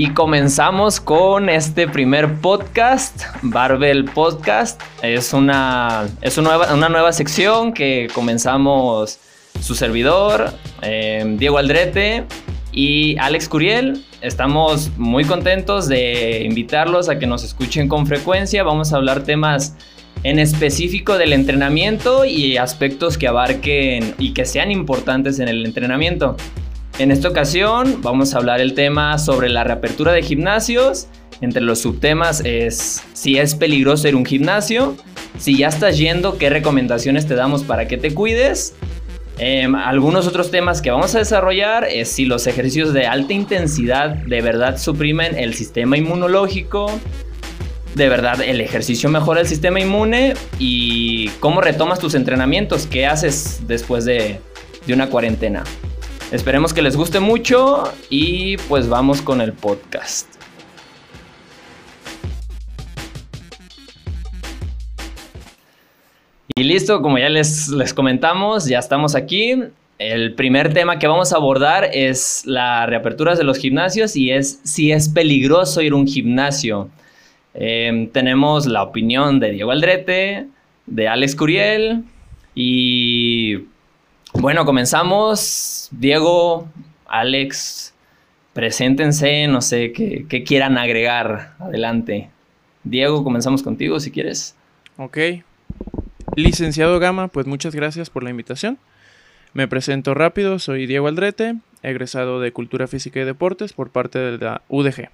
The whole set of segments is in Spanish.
Y comenzamos con este primer podcast, Barbell Podcast. Es una, es una, nueva, sección que comenzamos su servidor, eh, Diego Aldrete y Alex Curiel. Estamos muy contentos de invitarlos a que nos escuchen con frecuencia. Vamos a hablar temas en específico del entrenamiento y aspectos que abarquen y que sean importantes en el entrenamiento. En esta ocasión vamos a hablar el tema sobre la reapertura de gimnasios. Entre los subtemas es si es peligroso ir a un gimnasio, si ya estás yendo, qué recomendaciones te damos para que te cuides. Em, algunos otros temas que vamos a desarrollar es si los ejercicios de alta intensidad de verdad suprimen el sistema inmunológico, de verdad el ejercicio mejora el sistema inmune y cómo retomas tus entrenamientos, qué haces después de, de una cuarentena. Esperemos que les guste mucho y pues vamos con el podcast. Y listo, como ya les, les comentamos, ya estamos aquí. El primer tema que vamos a abordar es la reapertura de los gimnasios y es si es peligroso ir a un gimnasio. Em, tenemos la opinión de Diego Aldrete, de Alex Curiel y bueno, comenzamos. Diego, Alex, preséntense, no sé, qué, quieran agregar. Adelante. Diego, comenzamos contigo si quieres. Ok. Licenciado Gama, pues muchas gracias por la invitación. Me presento rápido, soy Diego Aldrete, egresado de Cultura Física y Deportes por parte de la UDG.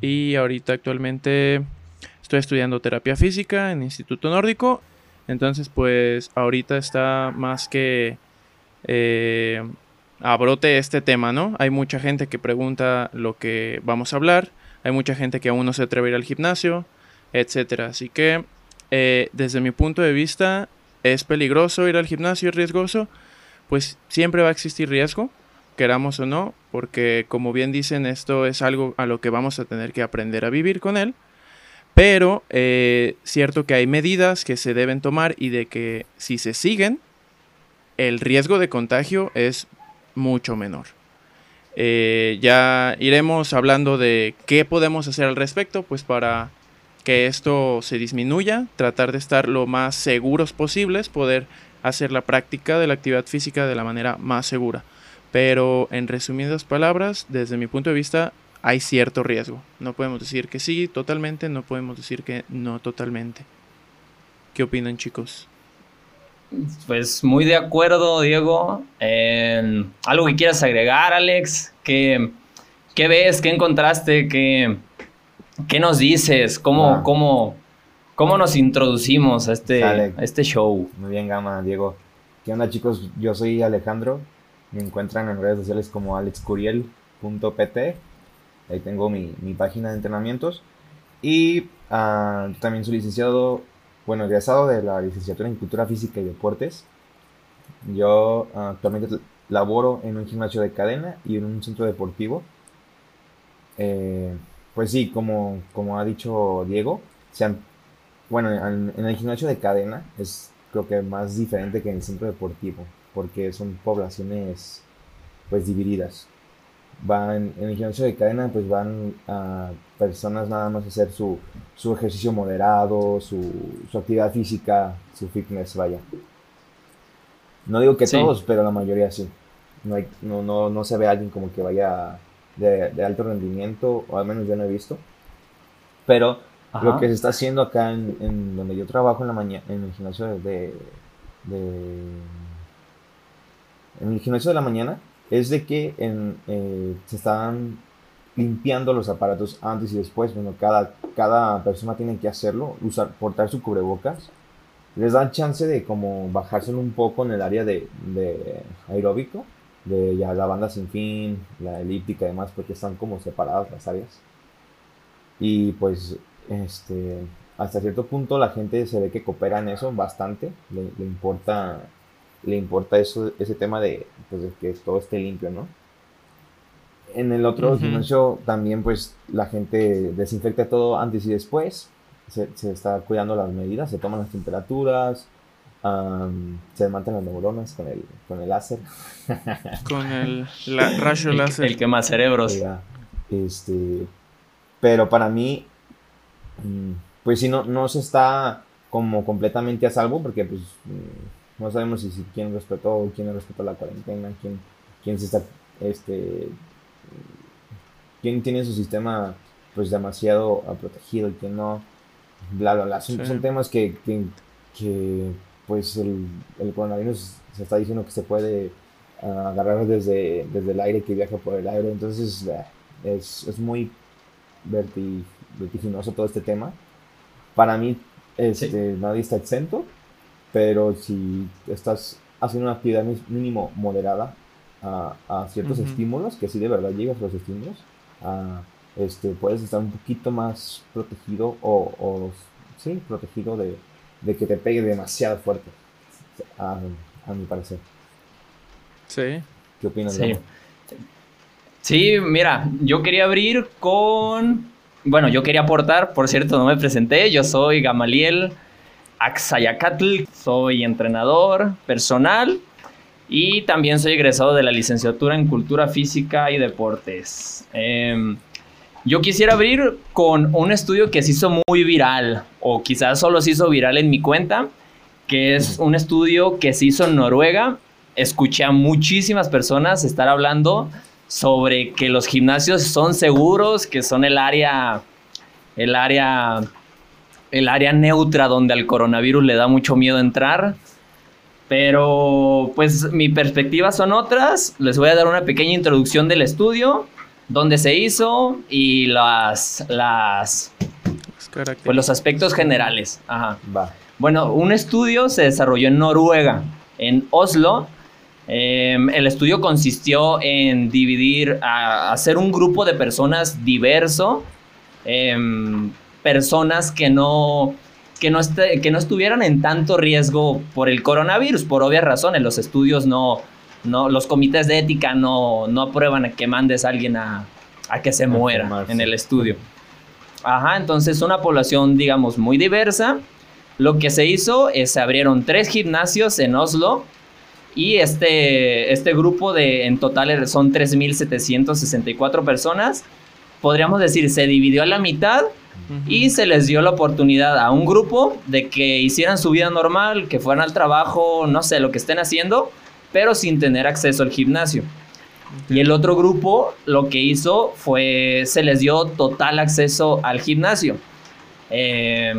Y ahorita actualmente estoy estudiando terapia física en Instituto Nórdico. Entonces, pues ahorita está más que eh, abrote este tema, ¿no? Hay mucha gente que pregunta lo que vamos a hablar, hay mucha gente que aún no se atreve a ir al gimnasio, etcétera. Así que, eh, desde mi punto de vista, es peligroso ir al gimnasio, es riesgoso, pues siempre va a existir riesgo, queramos o no, porque como bien dicen, esto es algo a lo que vamos a tener que aprender a vivir con él. Pero eh, cierto que hay medidas que se deben tomar y de que si se siguen, el riesgo de contagio es mucho menor. Eh, ya iremos hablando de qué podemos hacer al respecto, pues para que esto se disminuya, tratar de estar lo más seguros posibles, poder hacer la práctica de la actividad física de la manera más segura. Pero en resumidas palabras, desde mi punto de vista, hay cierto riesgo. No podemos decir que sí totalmente, no podemos decir que no totalmente. ¿Qué opinan chicos? Pues muy de acuerdo, Diego. ¿Algo que quieras agregar, Alex? ¿Qué, qué ves? ¿Qué encontraste? ¿Qué, qué nos dices? ¿Cómo, ah. cómo, cómo nos introducimos a este, a este show? Muy bien, Gama, Diego. ¿Qué onda, chicos? Yo soy Alejandro. Me encuentran en redes sociales como alexcuriel.pt. Ahí tengo mi, mi, página de entrenamientos. Y ah, también soy licenciado bueno, egresado de la licenciatura en Cultura Física y Deportes. Yo ah, actualmente laboro en un gimnasio de cadena y en un centro deportivo. Eh, pues sí, como, como ha dicho Diego, sean, bueno, en, el gimnasio de cadena es creo que más diferente que en el centro deportivo, porque son poblaciones pues divididas van en el gimnasio de cadena pues van a personas nada más a hacer su, su ejercicio moderado, su, su, actividad física, su fitness, vaya. No digo que todos, pero la mayoría sí. No, hay, no, no, no, se ve alguien como que vaya de, de, alto rendimiento, o al menos yo no he visto. Pero lo que se está haciendo acá en, en, donde yo trabajo en la mañana, en el gimnasio de, de en el gimnasio de la mañana, es de que eh, se están limpiando los aparatos antes y después. Bueno, cada, cada persona tiene que hacerlo, usar, portar su cubrebocas. Les dan chance de como bajárselo un poco en el área de, de aeróbico, de ya la banda sin fin, la elíptica y demás, porque están como separadas las áreas. Y pues, este, hasta cierto punto la gente se ve que coopera en eso bastante, le, le importa le importa eso, ese tema de, pues, que todo esté limpio, ¿no? En el otro gimnasio también pues la gente desinfecta todo antes y después, se, está cuidando las medidas, se toman las temperaturas, se levantan las neuronas con el, con el láser. Con el rayo el, láser. El quema cerebros. Este, pero para mí, mm, pues si no, no se está como completamente a salvo, porque pues mm, no sabemos si, quién respetó, quién no respetó la cuarentena, quién, quién se está, este, quién tiene su sistema pues demasiado protegido y quién no, bla, bla, bla. Son, temas que, que, pues el, el, coronavirus se está diciendo que se puede ah, agarrar desde, desde el aire, que viaja por el aire, entonces eh, es, es muy vertiginoso todo este tema. Para mí, este, nadie está exento, pero si estás haciendo una actividad mínimo moderada a, a ciertos estímulos, que si de verdad llegas a los estímulos, este, puedes estar un poquito más protegido o, o sí, protegido de, de, que te pegue demasiado fuerte, a, a mi parecer. Sí. ¿Qué opinas? Sí. Sí, mira, yo quería abrir con... Bueno, yo quería aportar, por cierto, no me presenté, yo soy Gamaliel Axayacatl, soy entrenador personal y también soy egresado de la licenciatura en Cultura Física y Deportes. Em, yo quisiera abrir con un estudio que se hizo muy viral, o quizás solo se hizo viral en mi cuenta, que es un estudio que se hizo en Noruega. Escuché a muchísimas personas estar hablando sobre que los gimnasios son seguros, que son el área, el área, el área neutra donde al coronavirus le da mucho miedo entrar. Pero pues mi perspectiva son otras. Les voy a dar una pequeña introducción del estudio, dónde se hizo y las, las pues, los aspectos generales. Ajá. Bueno, un estudio se desarrolló en Noruega, en Oslo, Em, el estudio consistió en dividir, a, hacer un grupo de personas diverso, em, personas que no, que, no que no estuvieran en tanto riesgo por el coronavirus, por obvias razones. Los estudios no, no los comités de ética no, no aprueban que mandes a alguien a, a que se muera en el estudio. Ajá, entonces una población, digamos, muy diversa. Lo que se hizo es se abrieron tres gimnasios en Oslo y este, este grupo de, en total son 3.764 personas. Podríamos decir, se dividió a la mitad y se les dio la oportunidad a un grupo de que hicieran su vida normal, que fueran al trabajo, no sé, lo que estén haciendo, pero sin tener acceso al gimnasio. Y el otro grupo lo que hizo fue, se les dio total acceso al gimnasio. Eh,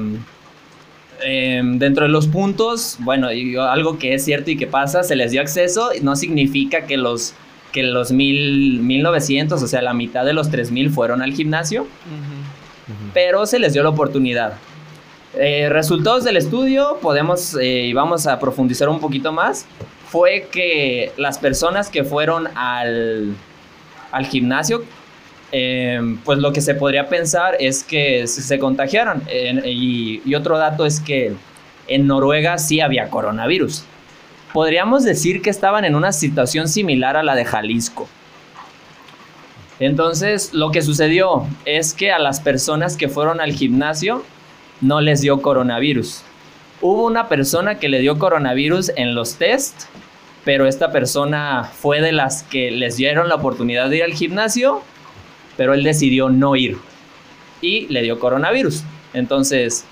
dentro de los puntos, bueno, algo que es cierto y que pasa, se les dio acceso, no significa que los, que los mil, 1900, o sea, la mitad de los 3000 fueron al gimnasio, pero se les dio la oportunidad. Eh, resultados del estudio, podemos eh, y vamos a profundizar un poquito más, fue que las personas que fueron al, al gimnasio Em, pues lo que se podría pensar es que se contagiaron. y, otro dato es que en Noruega sí había coronavirus. Podríamos decir que estaban en una situación similar a la de Jalisco. Entonces, lo que sucedió es que a las personas que fueron al gimnasio no les dio coronavirus. Hubo una persona que le dio coronavirus en los test, pero esta persona fue de las que les dieron la oportunidad de ir al gimnasio pero él decidió no ir y le dio coronavirus. Entonces,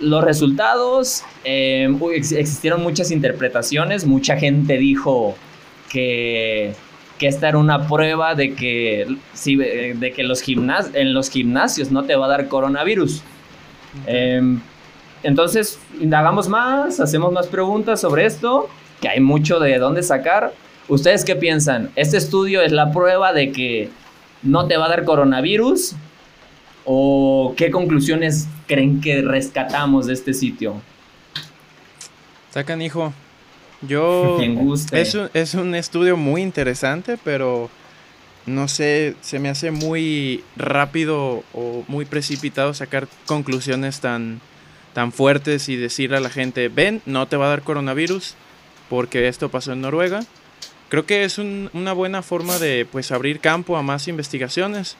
los resultados, eh, existieron muchas interpretaciones, mucha gente dijo que, que esta era una prueba de que, de que los en los gimnasios no te va a dar coronavirus. Em, entonces, indagamos más, hacemos más preguntas sobre esto, que hay mucho de dónde sacar. ¿Ustedes qué piensan? ¿Este estudio es la prueba de que no te va a dar coronavirus? ¿O qué conclusiones creen que rescatamos de este sitio? Sacan, hijo. Yo. Es un, es un estudio muy interesante, pero no sé, se me hace muy rápido o muy precipitado sacar conclusiones tan, tan fuertes y decirle a la gente, ven, no te va a dar coronavirus porque esto pasó en Noruega. Creo que es una buena forma de pues abrir campo a más investigaciones.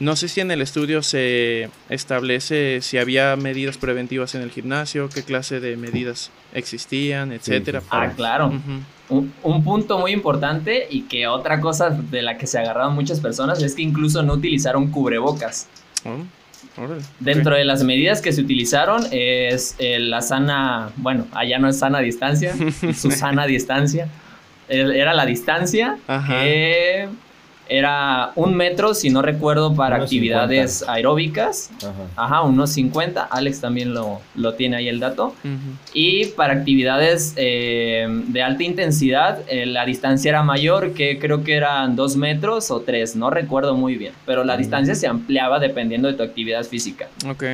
No sé si en el estudio se establece si había medidas preventivas en el gimnasio, qué clase de medidas existían, etcétera. Ah, claro. un, un, punto muy importante y que otra cosa de la que se agarraron muchas personas es que incluso no utilizaron cubrebocas. Oh. Dentro de las medidas que se utilizaron es eh, la sana, bueno, allá no es sana distancia, su sana distancia. Era la distancia que era un metro, si no recuerdo, para actividades aeróbicas. Ajá. unos 50. Alex también lo, lo tiene ahí el dato. Y para actividades eh, de alta intensidad, eh, la distancia era mayor, que creo que eran dos metros o tres, no recuerdo muy bien. Pero la distancia se ampliaba dependiendo de tu actividad física. Ok.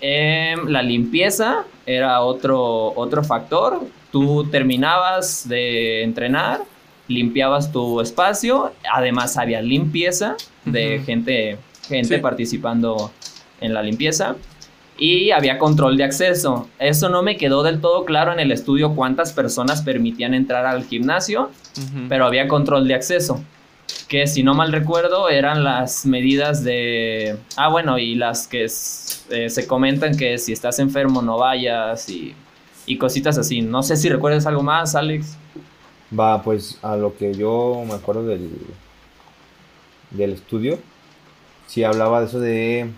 Em, la limpieza era otro, otro factor. Tú terminabas de entrenar limpiabas tu espacio, además había limpieza de gente, gente participando en la limpieza y había control de acceso. Eso no me quedó del todo claro en el estudio cuántas personas permitían entrar al gimnasio, pero había control de acceso. Que si no mal recuerdo eran las medidas de... Ah, bueno, y las que eh, se comentan que si estás enfermo no vayas y, y cositas así. No sé si recuerdas algo más, Alex. Va, pues a lo que yo me acuerdo del, del estudio, sí hablaba de eso de,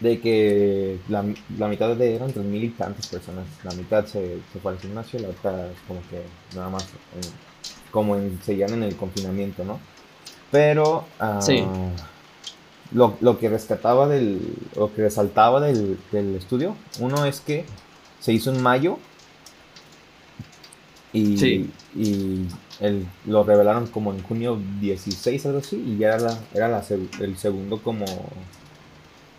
de que la, mitad de eran tres mil y tantas personas. La mitad se, fue al gimnasio, la otra como que nada más como en, seguían en el confinamiento, ¿no? Pero ah, lo, lo, que rescataba del, lo que resaltaba del, del estudio, uno es que se hizo en mayo y, y el, lo revelaron como en junio 16, algo así, y ya era, era la, el segundo como,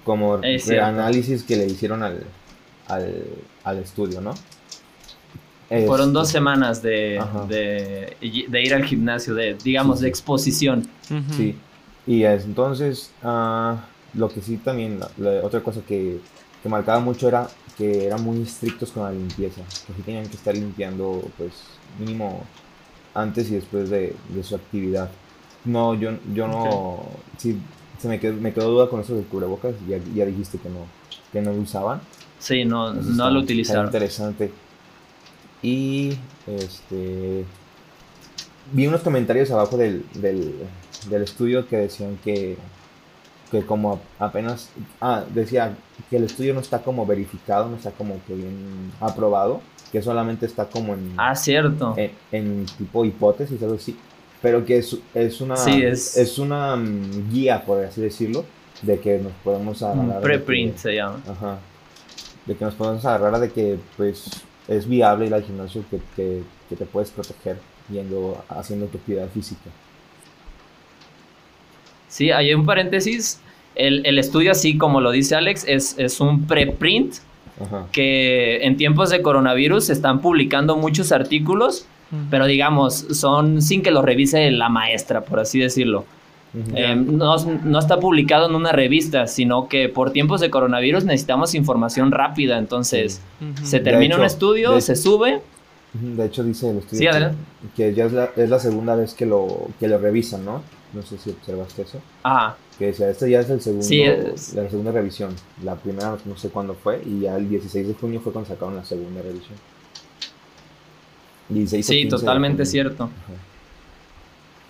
como análisis que le hicieron al, al, al estudio, ¿no? Fueron dos semanas de, de, de, ir al gimnasio, de, digamos, de exposición. Sí, y entonces, ah, lo que sí también, otra cosa que, que marcaba mucho era que eran muy estrictos con la limpieza, que sí tenían que estar limpiando, pues, mínimo antes y después de, su actividad. No, yo, yo no, sí, se me quedó, me quedó duda con eso del cubrebocas, ya, ya dijiste que no, que no lo usaban. Sí, no, no lo utilizaron. interesante. Y, este, vi unos comentarios abajo del, del, del estudio que decían que que como apenas, ah, decía que el estudio no está como verificado, no está como que bien aprobado, que solamente está como en... Ah, cierto. En, tipo hipótesis, algo así, pero que es, es una... es... una mm, guía, por así decirlo, de que nos podemos agarrar... Preprint se llama. Ajá. De que nos podemos agarrar de que, pues, es viable ir al gimnasio, que, que, que te puedes proteger yendo, haciendo tu actividad física. Sí, hay un paréntesis. El, estudio, así como lo dice Alex, es, es un preprint que en tiempos de coronavirus se están publicando muchos artículos, pero digamos, son sin que lo revise la maestra, por así decirlo. Eh, no, está publicado en una revista, sino que por tiempos de coronavirus necesitamos información rápida. Entonces, se termina un estudio, se sube. De hecho, dice el estudio que, ya es la, es la, segunda vez que lo, que lo revisan, ¿no? No sé si observaste eso. Ajá. Que decía, este ya es el segundo, la segunda revisión. La primera no sé cuándo fue y ya el 16 de junio fue cuando sacaron la segunda revisión. sí, totalmente cierto.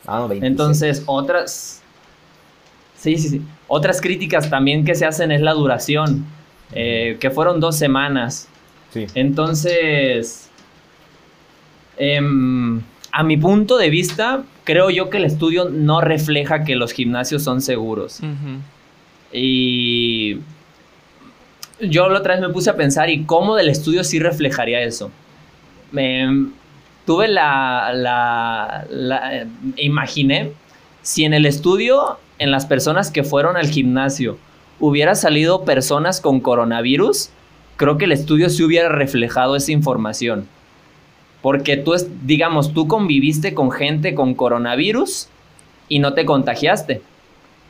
Ah, no, Entonces, otras... Sí, sí, sí. Otras críticas también que se hacen es la duración, eh, que fueron dos semanas. Sí. Entonces, eh, a mi punto de vista, creo yo que el estudio no refleja que los gimnasios son seguros. Y yo la otra vez me puse a pensar, ¿y cómo del estudio sí reflejaría eso? Me, tuve la, la, la, imaginé si en el estudio, en las personas que fueron al gimnasio, hubiera salido personas con coronavirus, creo que el estudio sí hubiera reflejado esa información. Porque tú, digamos, tú conviviste con gente con coronavirus y no te contagiaste.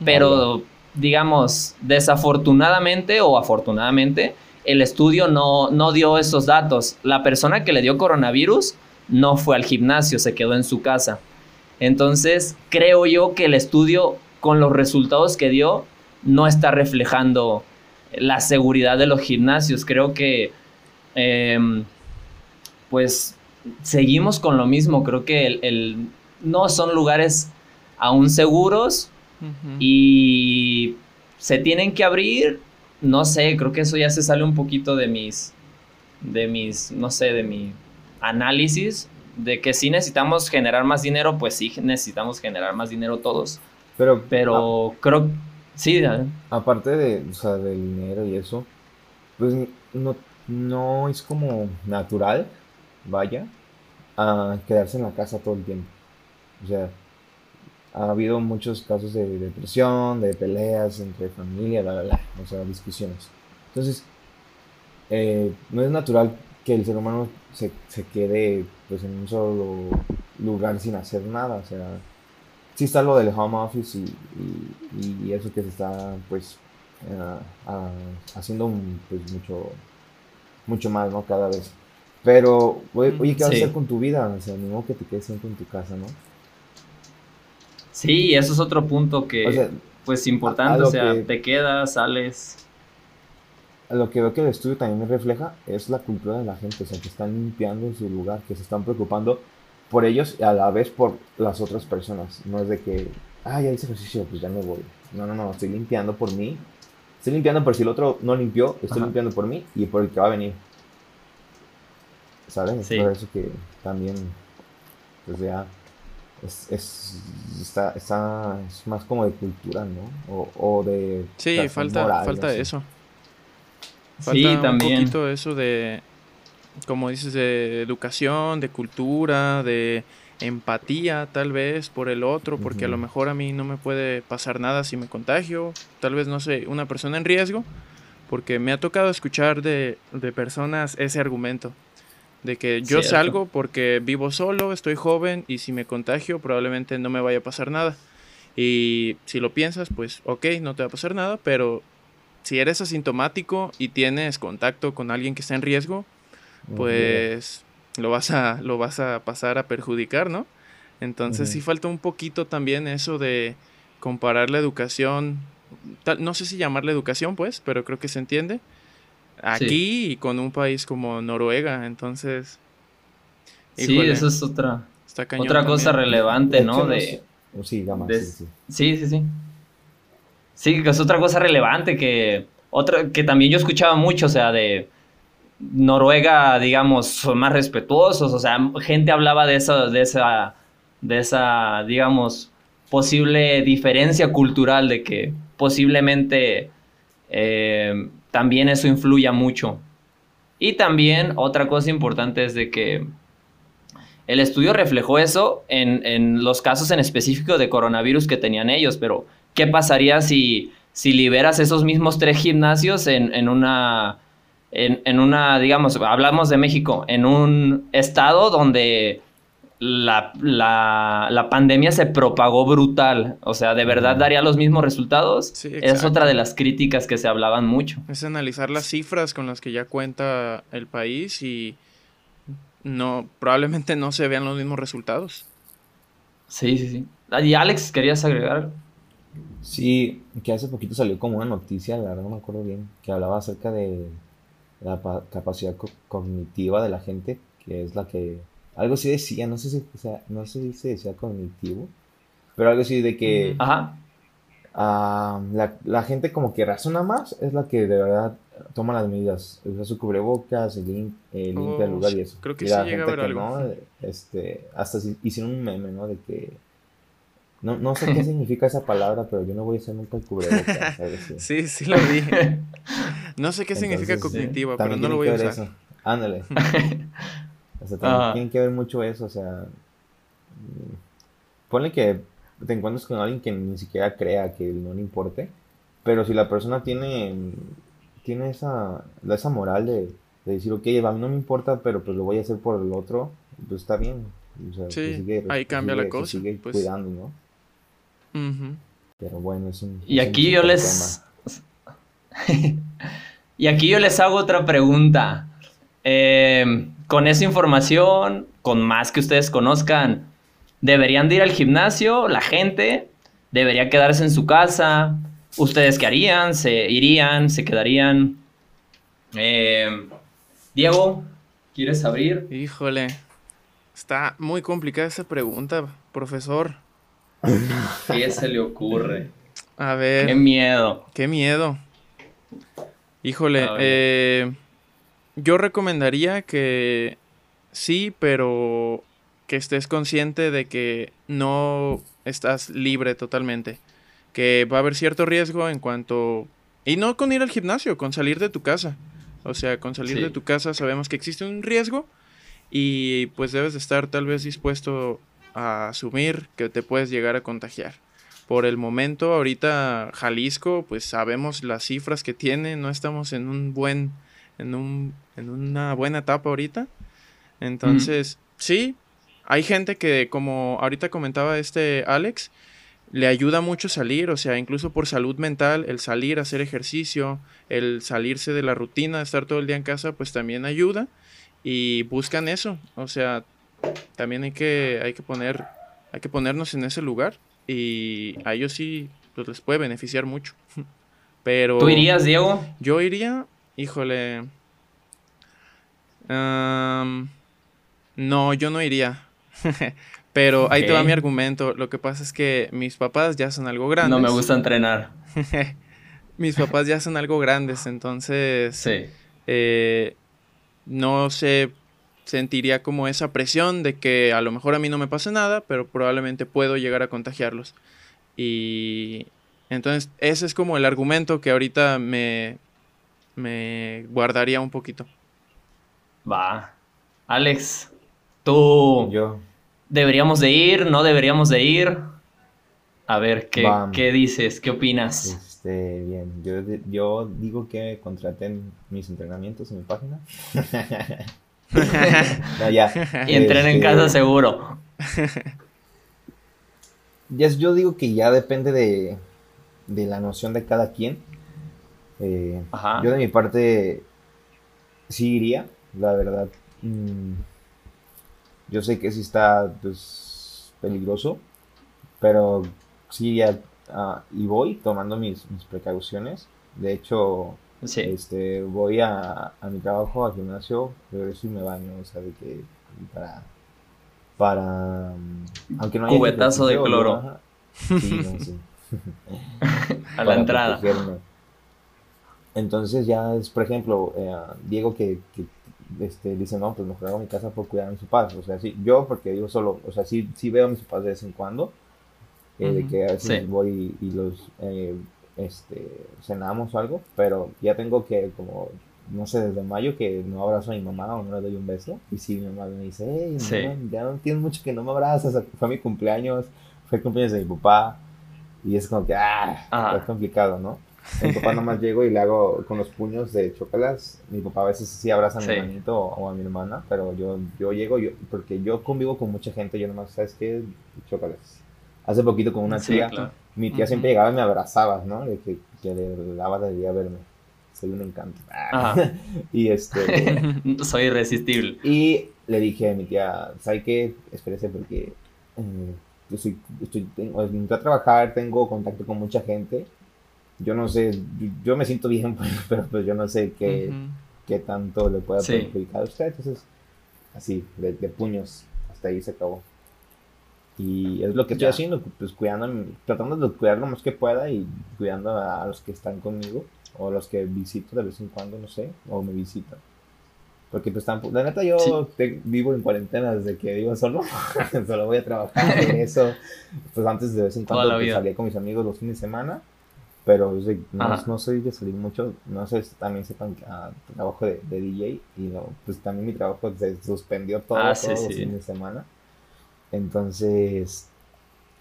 Pero, digamos, desafortunadamente o afortunadamente, el estudio no, no dio esos datos. La persona que le dio coronavirus no fue al gimnasio, se quedó en su casa. Entonces, creo yo que el estudio, con los resultados que dio, no está reflejando la seguridad de los gimnasios. Creo que, em, pues, seguimos con lo mismo. Creo que el, no son lugares aún seguros y se tienen que abrir. No sé, creo que eso ya se sale un poquito de mis, de mis, no sé, de mi análisis de que si necesitamos generar más dinero, pues sí necesitamos generar más dinero todos. Pero, pero creo, sí. Aparte de, o sea, del dinero y eso, pues no, no es como natural, vaya, a quedarse en la casa todo el tiempo. O sea, ha habido muchos casos de depresión, de peleas entre familia, bla, bla, bla, o sea, discusiones. Entonces, eh, no es natural que el ser humano se, se, quede pues en un solo lugar sin hacer nada, o sea, sí está lo del home office y, y, eso que se está pues uh, haciendo pues mucho mucho más, ¿no? Cada vez. Pero, oye, ¿qué vas a hacer con tu vida? O sea, ni modo que te quedes siempre en tu casa, ¿no? Sí, eso es otro punto que, pues, importante. O sea, te quedas, sales. A lo que veo que el estudio también me refleja es la cultura de la gente, o sea, que están limpiando en su lugar, que se están preocupando por ellos y a la vez por las otras personas. No es de que, ah, ya hice ejercicio, pues ya me voy. No, no, no, estoy limpiando por mí. Estoy limpiando por si el otro no limpió, estoy limpiando por mí y por el que va a venir. ¿Sabes? Sí. Por eso que también, pues ya, es, es, está, está, es más como de cultura, ¿no? O, o de... Sí, falta, falta eso. Falta sí, también. un poquito eso de, como dices, de educación, de cultura, de empatía tal vez por el otro, porque a lo mejor a mí no me puede pasar nada si me contagio, tal vez no sé, una persona en riesgo, porque me ha tocado escuchar de, de personas ese argumento, de que yo salgo porque vivo solo, estoy joven y si me contagio probablemente no me vaya a pasar nada. Y si lo piensas, pues ok, no te va a pasar nada, pero si eres asintomático y tienes contacto con alguien que está en riesgo, pues lo vas a, lo vas a pasar a perjudicar, ¿no? Entonces sí falta un poquito también eso de comparar la educación, no sé si llamarla educación, pues, pero creo que se entiende, aquí y con un país como Noruega, entonces... sí, eso es otra, otra cosa relevante, ¿no? De, sí, sí, sí. sí, sí. que es otra cosa relevante que, otra, que también yo escuchaba mucho, o sea, de Noruega, digamos, son más respetuosos, o sea, gente hablaba de esa, de esa, de esa, digamos, posible diferencia cultural de que posiblemente eh, también eso influye mucho. Y también otra cosa importante es de que el estudio reflejó eso en, los casos en específico de coronavirus que tenían ellos, pero ¿qué pasaría si, si liberas esos mismos tres gimnasios en, una, en, en, una, digamos, hablamos de México, en un estado donde la, la, pandemia se propagó brutal. O sea, ¿de verdad daría los mismos resultados? es otra de las críticas que se hablaban mucho. Es analizar las cifras con las que ya cuenta el país y no, probablemente no se vean los mismos resultados. Sí, sí, sí. ¿Y Alex, querías agregar? Sí, que hace poquito salió como una noticia, la verdad no me acuerdo bien, que hablaba acerca de la capacidad cognitiva de la gente, que es la que algo así decía, no sé si, o sea, no sé si se decía cognitivo, pero algo así de que Ajá. La, gente como que razona más, es la que de verdad toma las medidas, usa su cubrebocas, eh, limpia el lugar y eso. Creo que sí llega a ver algo. No, este, hasta hicieron un meme, ¿no? De que no, no sé qué significa esa palabra, pero yo no voy a hacer nunca el cubrebocas. sí, sí lo dije. No sé qué significa cognitiva, pero no lo voy a usar. Eso. Ándale. O sea, también tiene que ver mucho eso, o sea, mm, ponle que te encuentres con alguien que ni siquiera crea que no le importe, pero si la persona tiene, tiene esa, esa moral de, decir, ok, a mí no me importa, pero pues lo voy a hacer por el otro, pues está bien. sí, ahí cambia la cosa. sigue pues. cuidando, ¿no? Pero bueno, es un... Y aquí yo les... y aquí yo les hago otra pregunta. Eh, con esa información, con más que ustedes conozcan, deberían de ir al gimnasio, la gente debería quedarse en su casa. ¿Ustedes qué harían? ¿Se irían? ¿Se quedarían? Eh, Diego, ¿quieres abrir? Híjole, Está muy complicada esa pregunta, profesor. ¿Qué se le ocurre? A ver. Qué miedo. Qué miedo. Híjole, eh, yo recomendaría que sí, pero que estés consciente de que no estás libre totalmente. Que va a haber cierto riesgo en cuanto... Y no con ir al gimnasio, con salir de tu casa. O sea, con salir de tu casa sabemos que existe un riesgo y pues debes de estar tal vez dispuesto a asumir que te puedes llegar a contagiar. Por el momento, ahorita Jalisco, pues sabemos las cifras que tiene, no estamos en un buen, en, un, en una buena etapa ahorita. Entonces, sí, hay gente que, como ahorita comentaba este Alex, le ayuda mucho salir, o sea, incluso por salud mental, el salir a hacer ejercicio, el salirse de la rutina, estar todo el día en casa, pues también ayuda y buscan eso, o sea, también hay que, hay que poner, hay que ponernos en ese lugar y a ellos sí, pues les puede beneficiar mucho. Pero... ¿Tú irías, Diego? Yo iría, híjole... no, yo no iría. Pero ahí te va mi argumento. Lo que pasa es que mis papás ya son algo grandes. No me gusta entrenar. mis papás ya son algo grandes, entonces. Sí. Eh, no se sentiría como esa presión de que a lo mejor a mí no me pase nada, pero probablemente puedo llegar a contagiarlos. Y entonces ese es como el argumento que ahorita me, me guardaría un poquito. Va. Alex, tú... Yo. ¿Deberíamos de ir? ¿No deberíamos de ir? A ver, ¿qué, ¿qué dices? ¿Qué opinas? Este, bien, yo, yo digo que contraten mis entrenamientos en mi página. no, ya. Y entren en este, casa seguro. yo digo que ya depende de, de la noción de cada quien. Eh, yo de mi parte sí iría, la verdad. Mm, yo sé que sí está pues, peligroso, pero sí ya ah, y voy tomando mis, precauciones. De hecho, este, voy a, mi trabajo, al gimnasio, regreso y me baño, o sea, de que para, para, aunque no haya cubetazo de cloro. Sí, a la entrada. Entonces ya es, por ejemplo, eh, Diego que, que este, dice, no, pues mejor hago mi casa por cuidar a mis papás. O sea, sí, yo porque yo solo, o sea, sí, sí veo a mis papás de vez en cuando, eh, de que a veces voy y, los, eh, este, cenamos algo, pero ya tengo que como, no sé, desde mayo que no abrazo a mi mamá o no le doy un beso. Y si mi mamá me dice, hey, ya no tienes mucho que no me abrazas, fue mi cumpleaños, fue el cumpleaños de mi papá. Y es como que, ah, es complicado, ¿no? Mi papá nomás llego y le hago con los puños de chocalas. Mi papá a veces sí abraza a mi hermanito o, a mi hermana, pero yo, yo llego, yo, porque yo convivo con mucha gente, yo nomás, ¿sabes qué? Chocalas. Hace poquito con una tía, mi tía siempre llegaba y me abrazaba, ¿no? De que, que le daba de día verme. Soy un encanto. y este... Soy irresistible. Y le dije a mi tía, ¿sabes qué? Espérese porque... Eh, yo estoy, estoy, tengo, a trabajar, tengo contacto con mucha gente yo no sé, yo me siento bien, pero pues yo no sé qué, qué tanto le pueda perjudicar a usted. Entonces, así, de, puños, hasta ahí se acabó. Y es lo que estoy haciendo, pues cuidando, tratando de cuidar lo más que pueda y cuidando a, los que están conmigo o los que visito de vez en cuando, no sé, o me visitan. Porque pues tampoco, la neta yo vivo en cuarentena desde que vivo solo, solo voy a trabajar, eso, pues antes de vez en cuando pues, salía con mis amigos los fines de semana pero no, soy de salir mucho, no sé, también sepan que ah, trabajo de, DJ y no, pues también mi trabajo se suspendió todo, ah, todo los fines de semana. Entonces,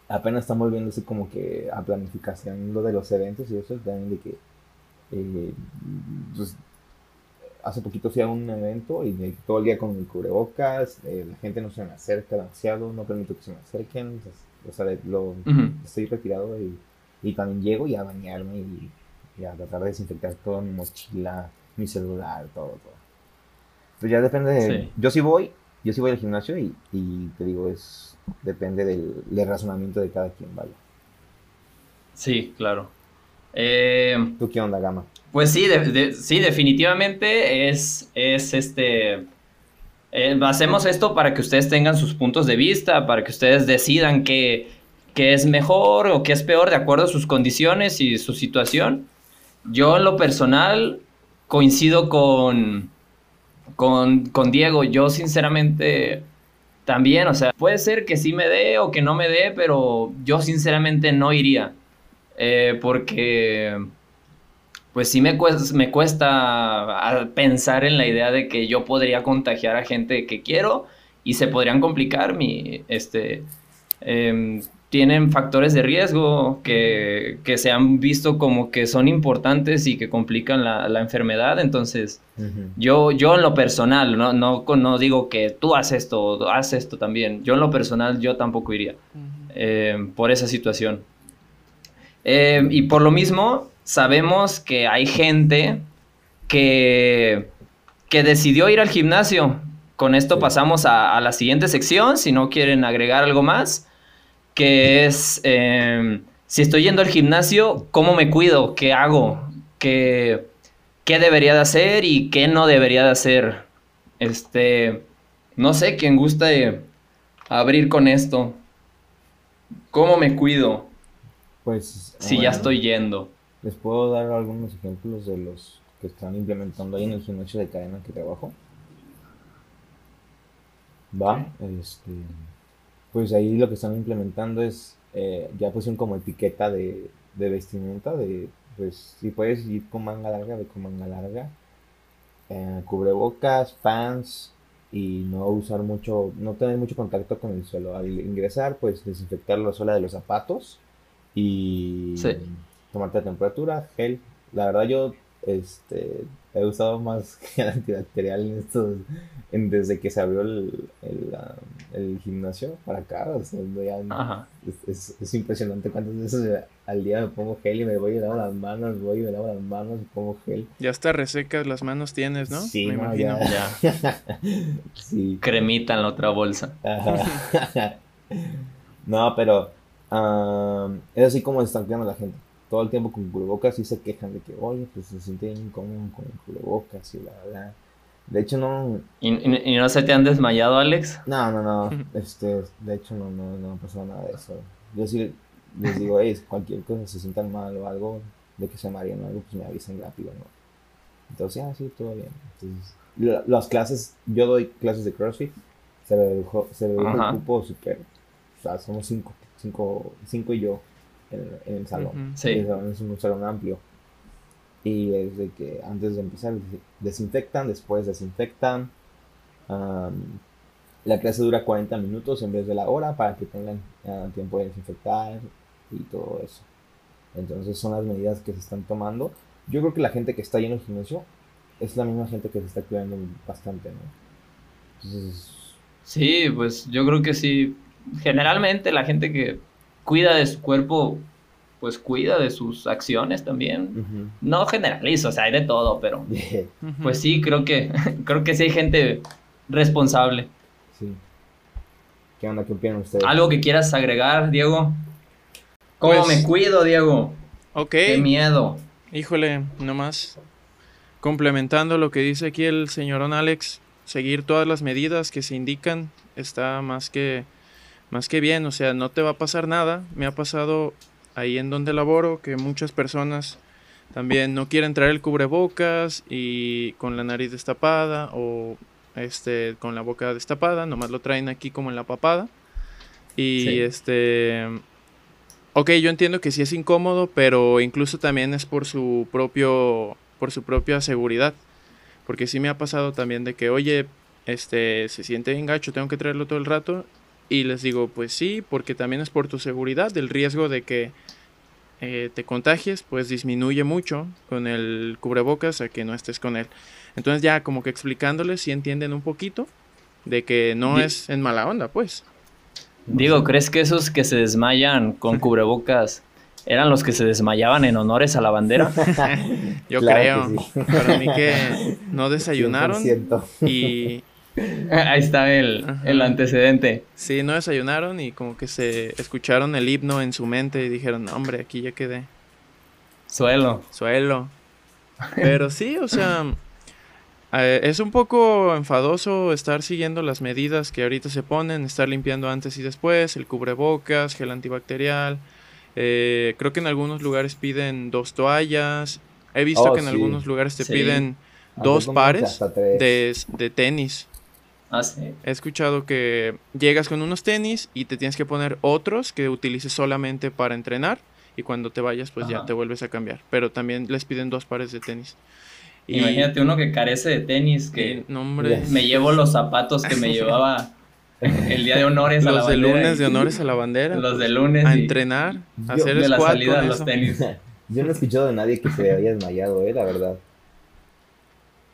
apenas estamos viendo como que a planificación lo de los eventos y eso también de que eh, pues, hace poquito fui a un evento y todo el día con mi cubrebocas, eh, la gente no se me acerca demasiado, no permito que se me acerquen, o sea, lo, estoy retirado y y también llego y a bañarme y, a tratar de desinfectar toda mi mochila, mi celular, todo, todo. Pues ya depende de... Yo sí voy, yo sí voy al gimnasio y, te digo, es depende del, razonamiento de cada quien, ¿vale? Sí, claro. Eh, ¿Tú qué onda, Gama? Pues sí, sí, definitivamente es, es este... Eh, hacemos esto para que ustedes tengan sus puntos de vista, para que ustedes decidan qué, qué es mejor o qué es peor de acuerdo a sus condiciones y su situación. Yo en lo personal coincido con, con, con Diego. Yo sinceramente también, o sea, puede ser que sí me dé o que no me dé, pero yo sinceramente no iría. Eh, porque pues sí me cuesta, me cuesta pensar en la idea de que yo podría contagiar a gente que quiero y se podrían complicar mi, este, em, tienen factores de riesgo que, se han visto como que son importantes y que complican la, enfermedad. Entonces, yo, yo en lo personal, no, no, no, digo que tú haces esto, haz esto también. Yo en lo personal, yo tampoco iría em, por esa situación. Em, y por lo mismo, sabemos que hay gente que, que decidió ir al gimnasio. Con esto pasamos a, la siguiente sección, si no quieren agregar algo más, que es, em, si estoy yendo al gimnasio, ¿cómo me cuido? ¿Qué hago? ¿Qué, qué debería de hacer y qué no debería de hacer? Este, no sé, quién gusta abrir con esto. ¿Cómo me cuido? Pues... Si ya estoy yendo. Les puedo dar algunos ejemplos de los que están implementando ahí en el gimnasio de cadena que trabajo. Va, este, pues ahí lo que están implementando es, eh, ya pusieron como etiqueta de, vestimenta, de, pues si puedes ir con manga larga, de con manga larga, eh, cubrebocas, pants y no usar mucho, no tener mucho contacto con el suelo. Al ingresar, pues desinfectar la suela de los zapatos y tomarte la temperatura, gel. La verdad yo este, he usado más que el antibacterial en estos, en, desde que se abrió el, el, el gimnasio para acá. O sea, es, es, impresionante cuántas veces al día me pongo gel y me voy y me lavo las manos, voy y me lavo las manos y pongo gel. Ya está resecas las manos tienes, ¿no? Sí, me imagino. Ya. sí. Cremita en la otra bolsa. no, pero es así como están quedando la gente todo el tiempo con cubrebocas y se quejan de que, oye, pues se sienten incómodos con el cubrebocas y bla, bla. De hecho, no. ¿Y, no se te han desmayado, Alex? No, no, no. Este, de hecho, no, no, no pasado nada de eso. Yo sí les digo, hey, cualquier cosa, se sientan mal o algo, de que se marean o algo, pues me avisen rápido, ¿no? Entonces, ah, sí, todo bien. Entonces, las clases, yo doy clases de CrossFit, se redujo, se redujo el cupo super. O sea, somos cinco, cinco, cinco y yo en, el salón. Es un salón amplio. Y desde que antes de empezar desinfectan, después desinfectan. la clase dura 40 minutos en vez de la hora para que tengan ah, tiempo de desinfectar y todo eso. Entonces son las medidas que se están tomando. Yo creo que la gente que está ahí en el gimnasio es la misma gente que se está cuidando bastante, Sí, pues yo creo que sí. Generalmente la gente que cuida de su cuerpo, pues cuida de sus acciones también. No generalizo, o sea, hay de todo, pero pues sí, creo que, creo que sí hay gente responsable. Sí. ¿Qué onda? ¿Qué opinan ustedes? ¿Algo que quieras agregar, Diego? ¿Cómo pues me cuido, Diego? Ok. Qué miedo. Híjole, nomás complementando lo que dice aquí el señorón Alex, seguir todas las medidas que se indican está más que más que bien, o sea, no te va a pasar nada. Me ha pasado ahí en donde laboro que muchas personas también no quieren traer el cubrebocas y con la nariz destapada o este con la boca destapada, nomás lo traen aquí como en la papada. Y este Ok, yo entiendo que sí es incómodo, pero incluso también es por su propio por su propia seguridad. Porque sí me ha pasado también de que, oye, este se siente bien gacho, tengo que traerlo todo el rato y les digo, pues sí, porque también es por tu seguridad, el riesgo de que eh, te contagies, pues disminuye mucho con el cubrebocas a que no estés con él. Entonces ya como que explicándoles si entienden un poquito de que no es en mala onda, pues. Digo, ¿crees que esos que se desmayan con cubrebocas eran los que se desmayaban en honores a la bandera? Yo creo. Para mí que no desayunaron y, Ahí está el, antecedente. Sí, no desayunaron y como que se escucharon el himno en su mente y dijeron, hombre, aquí ya quedé. Suelo. Suelo. Pero sí, o sea, Eh, es un poco enfadoso estar siguiendo las medidas que ahorita se ponen, estar limpiando antes y después, el cubrebocas, gel antibacterial. Eh, creo que en algunos lugares piden dos toallas. He visto Oh, que en sí. algunos lugares te Sí. piden dos pares de, de tenis. Ah, sí. He escuchado que llegas con unos tenis y te tienes que poner otros que utilices solamente para entrenar y cuando te vayas pues ya te vuelves a cambiar. Pero también les piden dos pares de tenis. Y- Imagínate uno que carece de tenis, que no, me llevo los zapatos que me llevaba el día de honores a la los de bandera lunes y- de honores a la bandera. Los de lunes a y entrenar, a Yo- hacer de la salida con a los eso. tenis. Yo no he escuchado de nadie que se haya desmayado, eh, la verdad.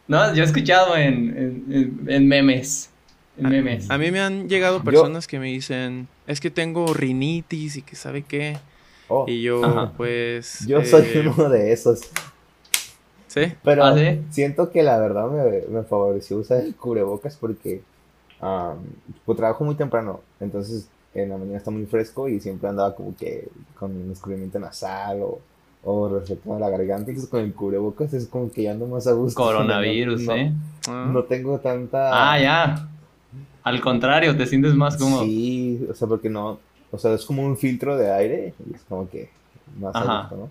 No, yo he escuchado en, en, memes. En memes. A mí me han llegado personas que me dicen, es que tengo rinitis y que sabe qué. Oh, Y yo, Ajá. pues... yo soy eh, uno de esos. Sí, Pero ¿Ah, sí? siento que la verdad me, me favoreció usar el cubrebocas porque am, pues trabajo muy temprano. Entonces en la mañana está muy fresco y siempre andaba como que con un escurrimiento nasal o, o resecando la garganta. Entonces con el cubrebocas es como que ya ando más a gusto. Coronavirus, no, ¿eh? No tengo tanta... Ah, ya. Al contrario, te sientes más cómodo. Sí, o sea, porque no, o sea, es como un filtro de aire y es como que más a Ajá. gusto, ¿no?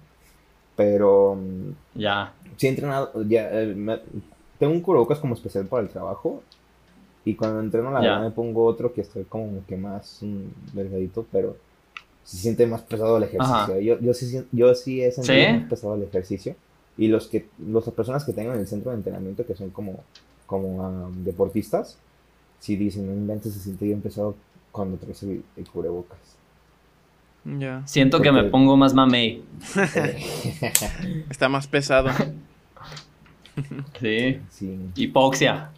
Pero mm, Ya. sí he entrenado, ya, eh, me- tengo un cubrebocas como especial para el trabajo y cuando entreno la verdad me pongo otro que estoy como que más mm, delgadito, pero se siente más pesado el ejercicio. Yo, yo, sí, yo sí he sentido ¿Sí? más pesado el ejercicio y los que, las personas que tengo en el centro de entrenamiento que son como, como deportistas, sí dicen, no inventes, se siente bien pesado cuando traes el, el cubrebocas. ya. Siento que me pongo más mamey. Está más pesado. Sí. Sí. Hipoxia.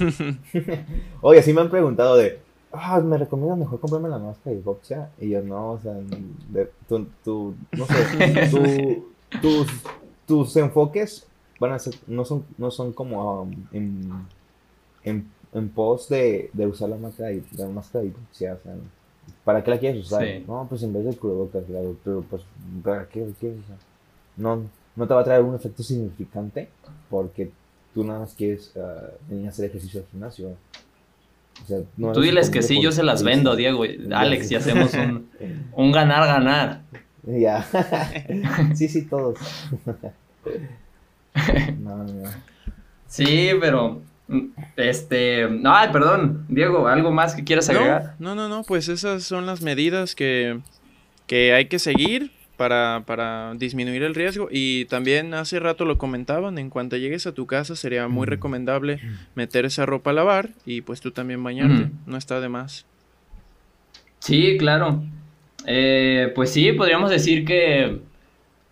Oye, sí me han preguntado de, ah, ¿me recomiendas mejor comprarme la máscara de hipoxia? Y yo, no, o sea, de- tu, tu- no sé, tu- tus, tus enfoques van a ser, no son, no son como um, en, en, en pos de, de usar la máscara, de, la máscara de hipoxia, o sea, ¿para qué la quieres usar? Sí. No, pues en vez de cubrebocas, claro, pero pues, ¿para qué la quieres usar? No, no te va a traer un efecto significante porque tú nada más quieres ah, venir a hacer ejercicio al gimnasio. O sea, no Tú diles que sí, yo se las vendo, Diego. y Alex, y hacemos un, un ganar-ganar. Ya. sí, sí, todos. no, no, no. Sí, pero. Este. no, Ay, perdón, Diego, ¿algo más que quieras agregar? No, no, no, no, pues esas son las medidas que, que hay que seguir para, para disminuir el riesgo. Y también hace rato lo comentaban, en cuanto llegues a tu casa sería muy Mm. recomendable meter esa ropa a lavar y pues tú también bañarte, no está de más. Sí, claro. Eh, pues sí, podríamos decir que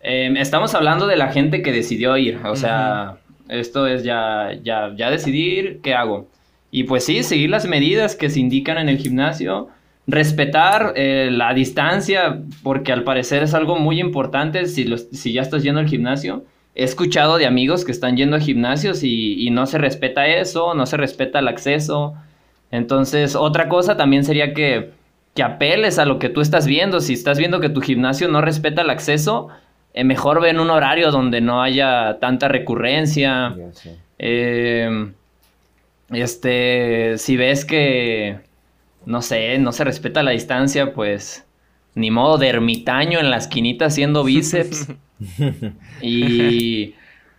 eh, estamos hablando de la gente que decidió ir. O sea, esto es ya, ya, ya decidir qué hago. Y pues sí, seguir las medidas que se indican en el gimnasio, respetar eh, la distancia, porque al parecer es algo muy importante si, los- si ya estás yendo al gimnasio. He escuchado de amigos que están yendo a gimnasios y, y no se respeta eso, no se respeta el acceso. Entonces, otra cosa también sería que, que apeles a lo que tú estás viendo. Si estás viendo que tu gimnasio no respeta el acceso, eh, mejor ve en un horario donde no haya tanta recurrencia. Eh, este, si ves que, no sé, no se respeta la distancia, pues ni modo de ermitaño en la esquinita haciendo bíceps. y,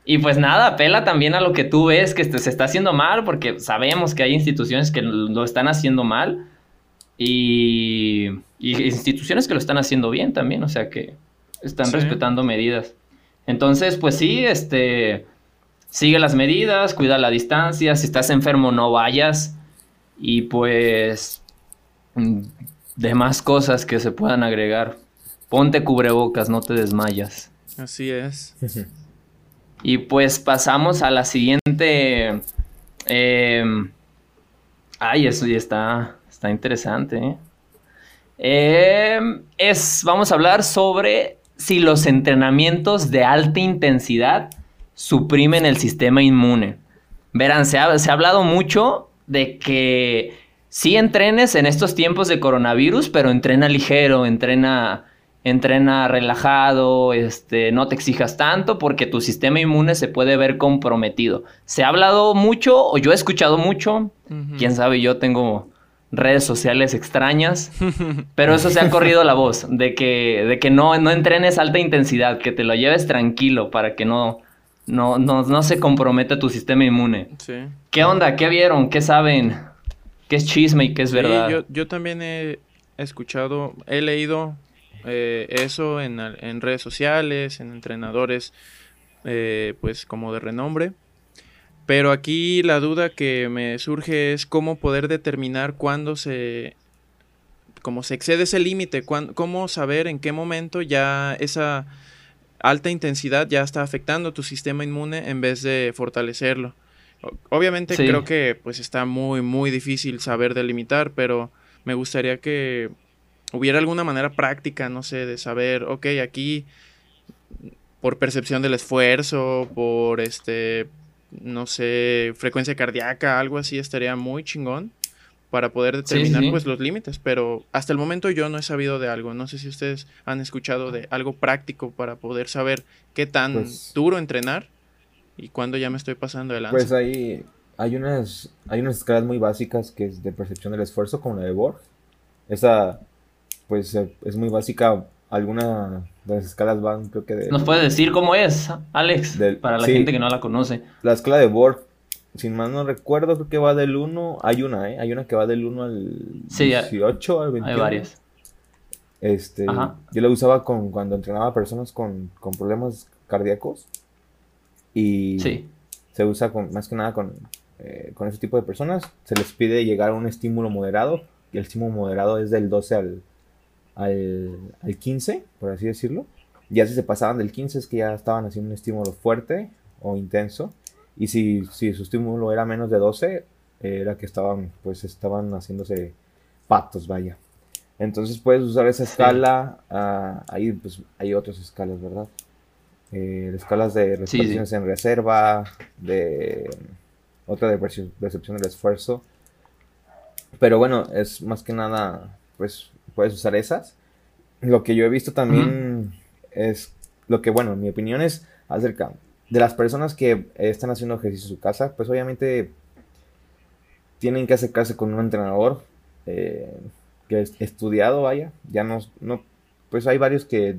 y pues nada, apela también a lo que tú ves que se está haciendo mal, porque sabemos que hay instituciones que lo están haciendo mal y, y instituciones que lo están haciendo bien también, o sea que están Sí. respetando medidas. Entonces, pues sí, este, sigue las medidas, cuida la distancia, si estás enfermo no vayas y pues demás cosas que se puedan agregar. Ponte cubrebocas, no te desmayas. Así es. Y pues pasamos a la siguiente. em, ay, eso ya está, está interesante. ¿eh? Em, es, vamos a hablar sobre si los entrenamientos de alta intensidad suprimen el sistema inmune. Verán, se ha, se ha hablado mucho de que sí entrenes en estos tiempos de coronavirus, pero entrena ligero, entrena entrena relajado, este, no te exijas tanto porque tu sistema inmune se puede ver comprometido. Se ha hablado mucho o yo he escuchado mucho, quién sabe, yo tengo redes sociales extrañas, pero eso se ha corrido la voz de que, de que no, no entrenes alta intensidad, que te lo lleves tranquilo para que no, no, no, se comprometa tu sistema inmune. ¿Qué onda? ¿Qué vieron? ¿Qué saben? ¿Qué es chisme y qué es verdad? Yo, yo también he escuchado, he leído eh, eso en, en, redes sociales, en entrenadores, eh, pues como de renombre. Pero aquí la duda que me surge es cómo poder determinar cuándo se, cómo se excede ese límite, cómo saber en qué momento ya esa alta intensidad ya está afectando tu sistema inmune en vez de fortalecerlo. Obviamente creo que pues está muy muy difícil saber delimitar, pero me gustaría que hubiera alguna manera práctica, no sé, de saber, ok, aquí por percepción del esfuerzo, por este, no sé, frecuencia cardíaca, algo así estaría muy chingón para poder determinar pues los límites, pero hasta el momento yo no he sabido de algo, no sé si ustedes han escuchado de algo práctico para poder saber qué tan pues duro entrenar y cuándo ya me estoy pasando de lanza. Pues ahí hay unas hay unas escalas muy básicas que es de percepción del esfuerzo como la de Borg. Esa pues eh, es muy básica. Alguna de las escalas van, creo que de... ¿Nos puedes decir cómo es, Alex? para la gente que no la conoce. La escala de Borg, sin más no recuerdo, creo que va del 1... Hay una, ¿eh? Hay una que va del 1 al 18, al 21. Hay varias. Este, yo la usaba con, cuando entrenaba a personas con, con problemas cardíacos. Y sí. se usa con, más que nada con, eh, con ese tipo de personas. Se les pide llegar a un estímulo moderado. Y el estímulo moderado es del 12 al, al, al 15, por así decirlo. Ya si se pasaban del 15 es que ya estaban haciendo un estímulo fuerte o intenso. Y si, si su estímulo era menos de 12, era que estaban, pues estaban haciéndose patos, vaya. Entonces puedes usar esa escala. Ah, ahí pues hay otras escalas, ¿verdad? Eh, escalas de respiraciones en reserva, de otra de percepción del esfuerzo. Pero bueno, es más que nada, pues puedes usar esas. Lo que yo he visto también es lo que, bueno, mi opinión es acerca de las personas que están haciendo ejercicio en su casa, pues obviamente tienen que acercarse con un entrenador eh, que es estudiado, vaya, ya no, no, pues hay varios que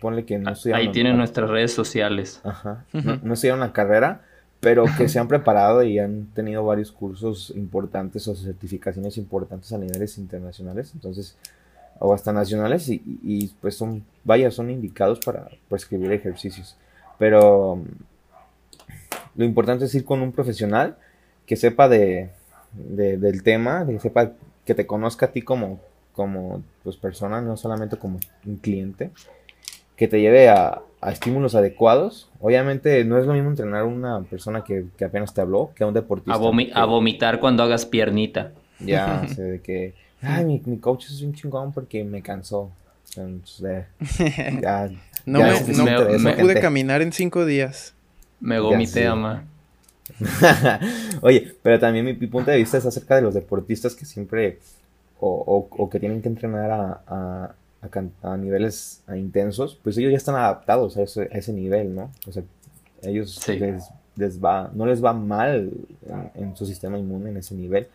ponle que no estudiaron. Ahí tienen nuestras redes sociales. Ajá, no, no estudiaron la carrera, pero que se han preparado y han tenido varios cursos importantes o certificaciones importantes a niveles internacionales, entonces, o hasta nacionales, y, pues son, vaya, son indicados para prescribir ejercicios. Pero mm, lo importante es ir con un profesional que sepa de, del tema, que sepa, que te conozca a ti como, como pues, persona, no solamente como un cliente, que te lleve a, a estímulos adecuados. Obviamente no es lo mismo entrenar a una persona que, apenas te habló que a un deportista. A, vomitar cuando hagas piernita. Ya, sé de que, ay, mi, mi, coach es un chingón porque me cansó. Entonces, ya, no me, pude caminar en cinco días. Me vomité, ama. Oye, pero también mi, punto de vista es acerca de los deportistas que siempre o, o, que tienen que entrenar a, a, niveles intensos, pues ellos ya están adaptados a ese, nivel, ¿no? O sea, ellos les, va, no les va mal en, su sistema inmune en ese nivel,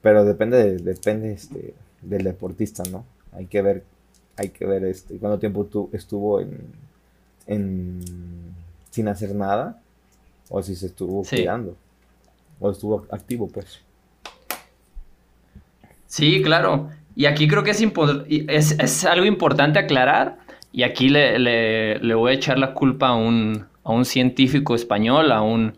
pero depende, depende este, del deportista, ¿no? Hay que ver, hay que ver este, cuánto tiempo tu, estuvo en, sin hacer nada o si se estuvo cuidando o estuvo activo, pues. Sí, claro. Y aquí creo que es, es, algo importante aclarar, y aquí le, voy a echar la culpa a un, científico español, a un,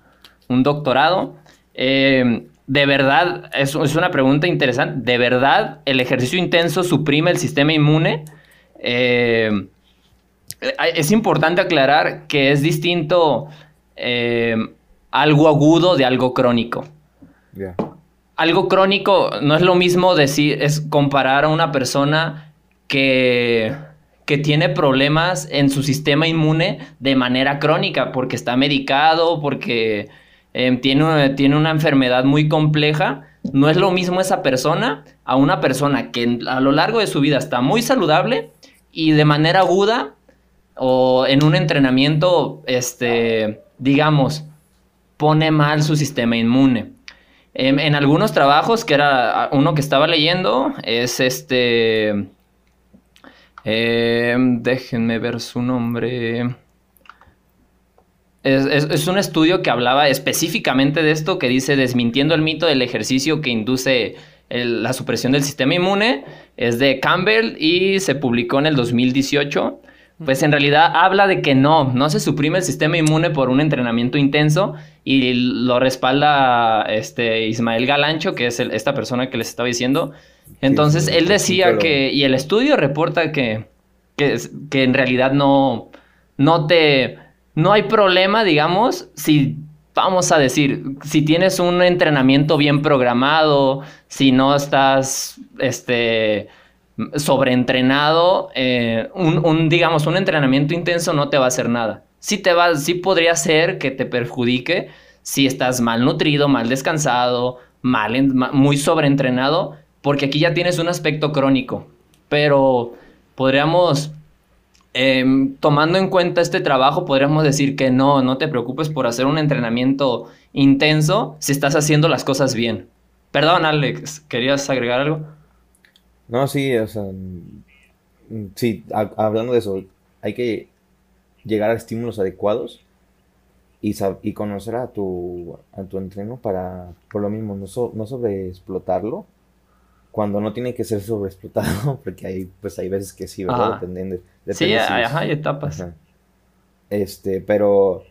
doctorado. Eh, de verdad, es, es, una pregunta interesante, ¿de verdad el ejercicio intenso suprime el sistema inmune? Eh, es importante aclarar que es distinto eh, algo agudo de algo crónico algo crónico no es lo mismo decir, es comparar a una persona que, que tiene problemas en su sistema inmune de manera crónica, porque está medicado, porque em, tiene, tiene una enfermedad muy compleja, no es lo mismo esa persona a una persona que a lo largo de su vida está muy saludable y de manera aguda o en un entrenamiento, este, digamos, pone mal su sistema inmune. En, algunos trabajos, que era uno que estaba leyendo, es este... Em, déjenme ver su nombre. Es, un estudio que hablaba específicamente de esto, que dice desmintiendo el mito del ejercicio que induce la supresión del sistema inmune. Es de Campbell y se publicó en el 2018. Pues en realidad habla de que no, no se suprime el sistema inmune por un entrenamiento intenso y lo respalda este Ismael Galancho, que es esta persona que les estaba diciendo. Entonces él decía que, y el estudio reporta que, que, que en realidad no, no te, no hay problema, digamos, si vamos a decir, si tienes un entrenamiento bien programado, si no estás, este sobreentrenado, eh, un, digamos, un entrenamiento intenso no te va a hacer nada. Sí, te va, sí podría ser que te perjudique si estás mal nutrido, mal descansado, mal, muy sobreentrenado, porque aquí ya tienes un aspecto crónico. Pero podríamos, em, tomando en cuenta este trabajo, podríamos decir que no, no te preocupes por hacer un entrenamiento intenso si estás haciendo las cosas bien. Perdón, Alex, ¿querías agregar algo? No, sí, o sea, sí, hablando de eso, hay que llegar a estímulos adecuados y, y conocer a tu, a tu entreno para, por lo mismo, no, no sobreexplotarlo cuando no tiene que ser sobreexplotado, porque hay, pues hay veces que sí, ¿verdad? Depende, sí, ajá, hay etapas. Este, pero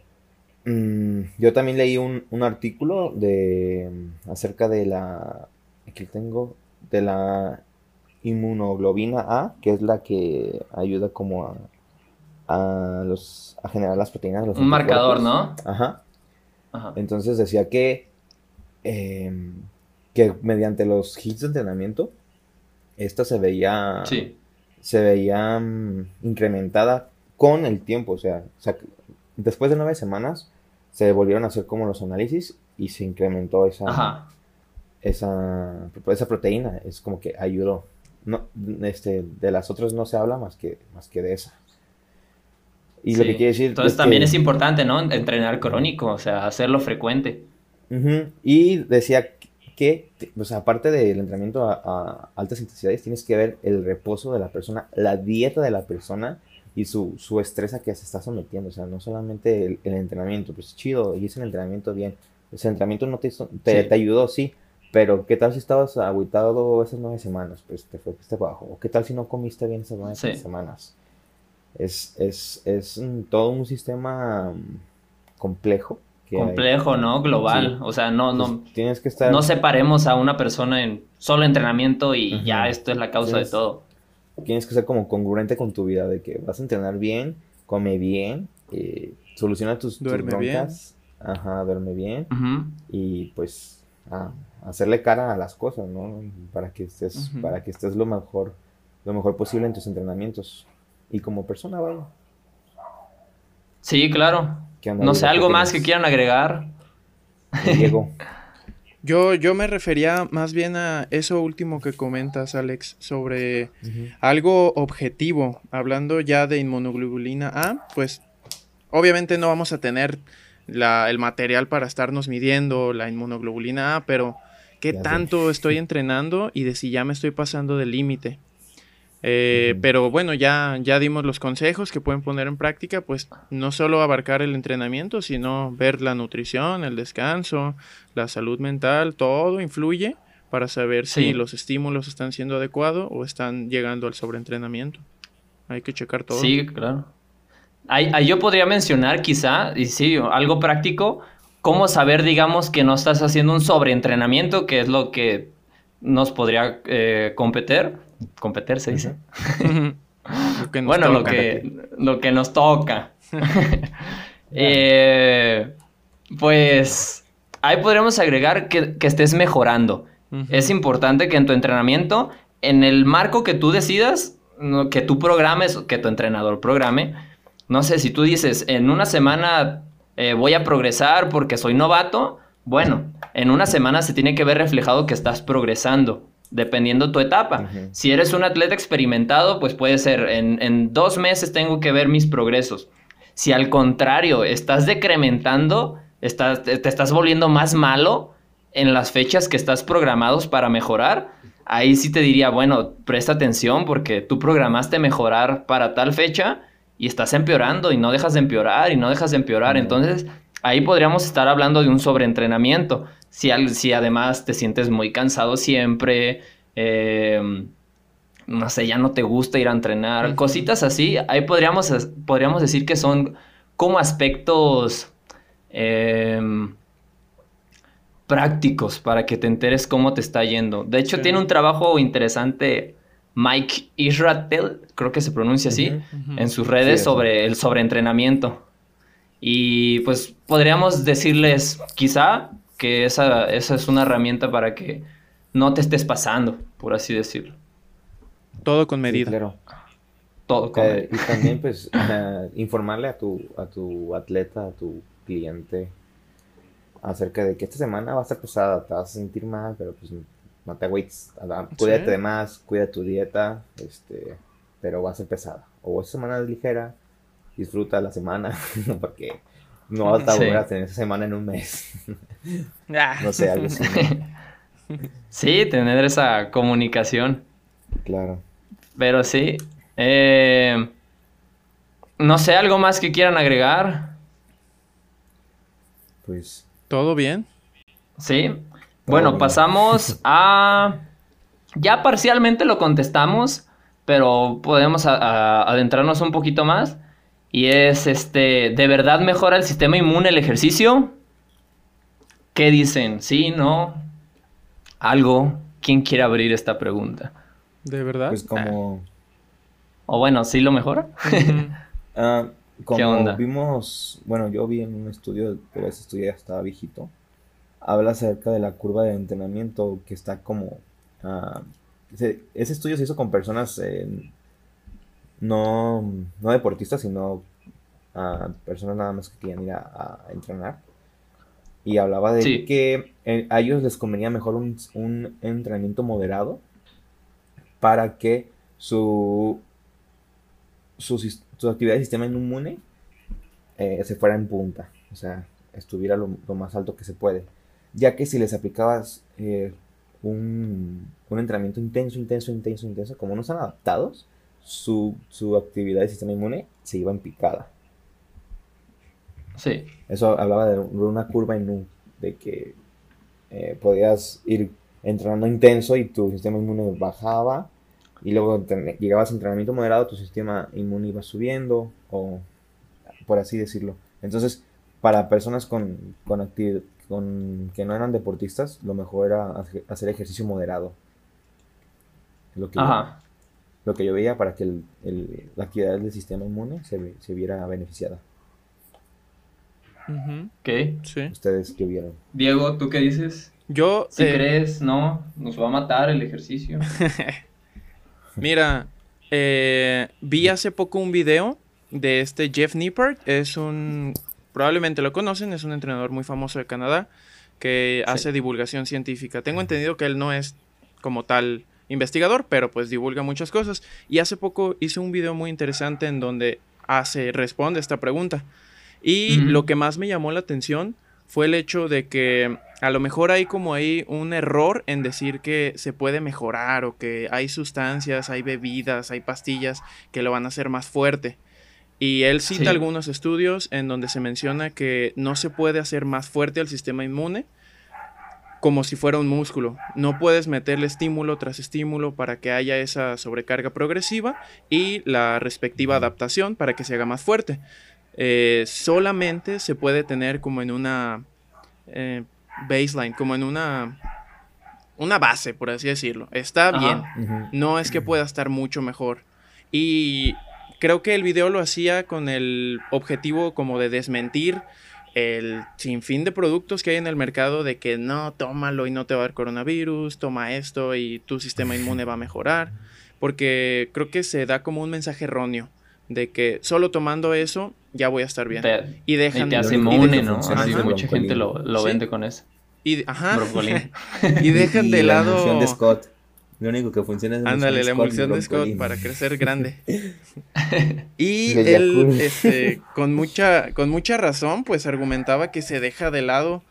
mm, yo también leí un, un artículo de acerca de la, aquí tengo, de la inmunoglobina A, que es la que ayuda como a, a, los, a generar las proteínas. Un marcador, ¿no? Ajá. Entonces decía que, em, que mediante los hits de entrenamiento, esta se veía, se veía mm, incrementada con el tiempo. O sea, después de nueve semanas se volvieron a hacer como los análisis y se incrementó esa, esa, esa proteína. Es como que ayudó no, este, de las otras no se habla más que, más que de esa. Y lo que quiere decir. Entonces también es importante, ¿no? Entrenar crónico, o sea, hacerlo frecuente. Y decía que, pues aparte del entrenamiento a, altas intensidades, tienes que ver el reposo de la persona, la dieta de la persona y su, su estrés a que se está sometiendo. O sea, no solamente el, entrenamiento, pues chido, hice el entrenamiento bien. Ese entrenamiento no te, te, te ayudó, sí, pero, ¿qué tal si estabas agüitado esas nueve semanas? Pues te fue este bajo. ¿O qué tal si no comiste bien esas nueve semanas? Es, es, es todo un sistema mm, complejo. complejo, ¿no? Global. O sea, no, no. Pues tienes que estar. No separemos a una persona en solo entrenamiento y ya esto es la causa de todo. Tienes que ser como congruente con tu vida, de que vas a entrenar bien, come bien, eh, soluciona tus, duerme Bien. Ajá, duerme bien. Y pues a hacerle cara a las cosas, ¿no? Para que estés, para que estés lo mejor, lo mejor posible en tus entrenamientos. Y como persona, vaya. Sí, claro. No sé, algo más que quieran agregar. Diego. Yo, yo me refería más bien a eso último que comentas, Alex, sobre algo objetivo. Hablando ya de inmunoglobulina A, pues obviamente no vamos a tener el material para estarnos midiendo la inmunoglobulina A, pero qué tanto estoy entrenando y de si ya me estoy pasando del límite. Eh, pero bueno, ya, ya dimos los consejos que pueden poner en práctica, pues no solo abarcar el entrenamiento, sino ver la nutrición, el descanso, la salud mental, todo influye para saber si los estímulos están siendo adecuados o están llegando al sobreentrenamiento. Hay que checar todo. Sí, claro. Ahí, yo podría mencionar quizá, y sí, algo práctico, cómo saber, digamos, que no estás haciendo un sobreentrenamiento, que es lo que nos podría eh, competir. Competir se dice. bueno, lo, que, lo que nos toca. Eh, pues ahí podríamos agregar que, estés mejorando. Es importante que en tu entrenamiento, en el marco que tú decidas, que tú programes, que tu entrenador programe, no sé, si tú dices, en una semana eh, voy a progresar porque soy novato, bueno, en una semana se tiene que ver reflejado que estás progresando, dependiendo tu etapa. Si eres un atleta experimentado, pues puede ser, en, dos meses tengo que ver mis progresos. Si al contrario, estás decrementando, estás, te, estás volviendo más malo en las fechas que estás programados para mejorar, ahí sí te diría, bueno, presta atención porque tú programaste mejorar para tal fecha y estás empeorando y no dejas de empeorar y no dejas de empeorar. Entonces, ahí podríamos estar hablando de un sobreentrenamiento. Si, si además te sientes muy cansado siempre, em, no sé, ya no te gusta ir a entrenar, cositas así, ahí podríamos, podríamos decir que son como aspectos em, prácticos para que te enteres cómo te está yendo. De hecho, tiene un trabajo interesante Mike Israel, creo que se pronuncia así, en sus redes sobre el sobreentrenamiento. Y pues podríamos decirles quizá que esa, esa es una herramienta para que no te estés pasando, por así decirlo. Todo con medida. claro. Todo con eh, Y también pues informarle a tu, a tu atleta, a tu cliente acerca de que esta semana va a estar pesada, te vas a sentir mal, pero pues no te agüites, cuídate de más, cuida tu dieta, este, pero va a ser pesada. O esta semana es ligera, disfruta la semana, porque no vas a volver a tener esa semana en un mes. Ah. no sé, algo así. sí, tener esa comunicación. Claro. Pero sí. Eh, no sé, algo más que quieran agregar. Pues. ¿Todo bien? Sí. Bueno, pasamos a... Ya parcialmente lo contestamos, pero podemos adentrarnos un poquito más. Y es, este, ¿de verdad mejora el sistema inmune el ejercicio? ¿Qué dicen? ¿Sí? ¿No? ¿Algo? ¿Quién quiere abrir esta pregunta? ¿De verdad? Pues como... O bueno, ¿sí lo mejora? Ah, como vimos, bueno, yo vi en un estudio, pero ese estudio ya estaba viejito, habla acerca de la curva de entrenamiento que está como... Ah, ese, estudio se hizo con personas no, no deportistas, sino uh, personas nada más que querían ir a, entrenar. Y hablaba de que eh, a ellos les convenía mejor un, un, entrenamiento moderado para que su, su, su actividad de sistema inmune eh, se fuera en punta. O sea, estuviera lo, más alto que se puede ya que si les aplicabas eh, un, entrenamiento intenso, intenso, intenso, intenso, como no están adaptados, su, actividad de sistema inmune se iba en picada. Sí. Eso hablaba de una curva en un, de que eh, podías ir entrenando intenso y tu sistema inmune bajaba y luego llegabas a entrenamiento moderado, tu sistema inmune iba subiendo o por así decirlo. Entonces, para personas con, con, actividad, con que no eran deportistas, lo mejor era hacer ejercicio moderado. Lo que, Yo, lo que yo veía para que el, la actividad del sistema inmune se, se viera beneficiada. ¿Qué? ¿Ustedes qué vieron? Diego, ¿tú qué dices? Yo... Si eh, crees, no, nos va a matar el ejercicio. Mira, eh, vi hace poco un video de este Jeff Nippert. Es un probablemente lo conocen, es un entrenador muy famoso de Canadá que hace divulgación científica. Tengo entendido que él no es como tal investigador, pero pues divulga muchas cosas. Y hace poco hizo un video muy interesante en donde hace, responde esta pregunta. Y lo que más me llamó la atención fue el hecho de que a lo mejor hay como ahí un error en decir que se puede mejorar o que hay sustancias, hay bebidas, hay pastillas que lo van a hacer más fuerte. Y él cita algunos estudios en donde se menciona que no se puede hacer más fuerte al sistema inmune como si fuera un músculo. No puedes meterle estímulo tras estímulo para que haya esa sobrecarga progresiva y la respectiva adaptación para que se haga más fuerte. Eh, solamente se puede tener como en una eh, baseline, como en una, una base, por así decirlo. Está bien, no es que pueda estar mucho mejor. Y creo que el video lo hacía con el objetivo como de desmentir el sinfín de productos que hay en el mercado de que no, tómalo y no te va a dar coronavirus, toma esto y tu sistema inmune va a mejorar, porque creo que se da como un mensaje erróneo de que solo tomando eso ya voy a estar bien. y dejan... Y te hace inmune, ¿no? mucha gente lo, vende con eso. Y, ajá. Brócoli. y dejan Y de la lado. de Scott. Lo único que funciona es la Ándale, la emulsión de. Scott para crecer grande. y él, este, con mucha, con mucha razón, pues argumentaba que se deja de lado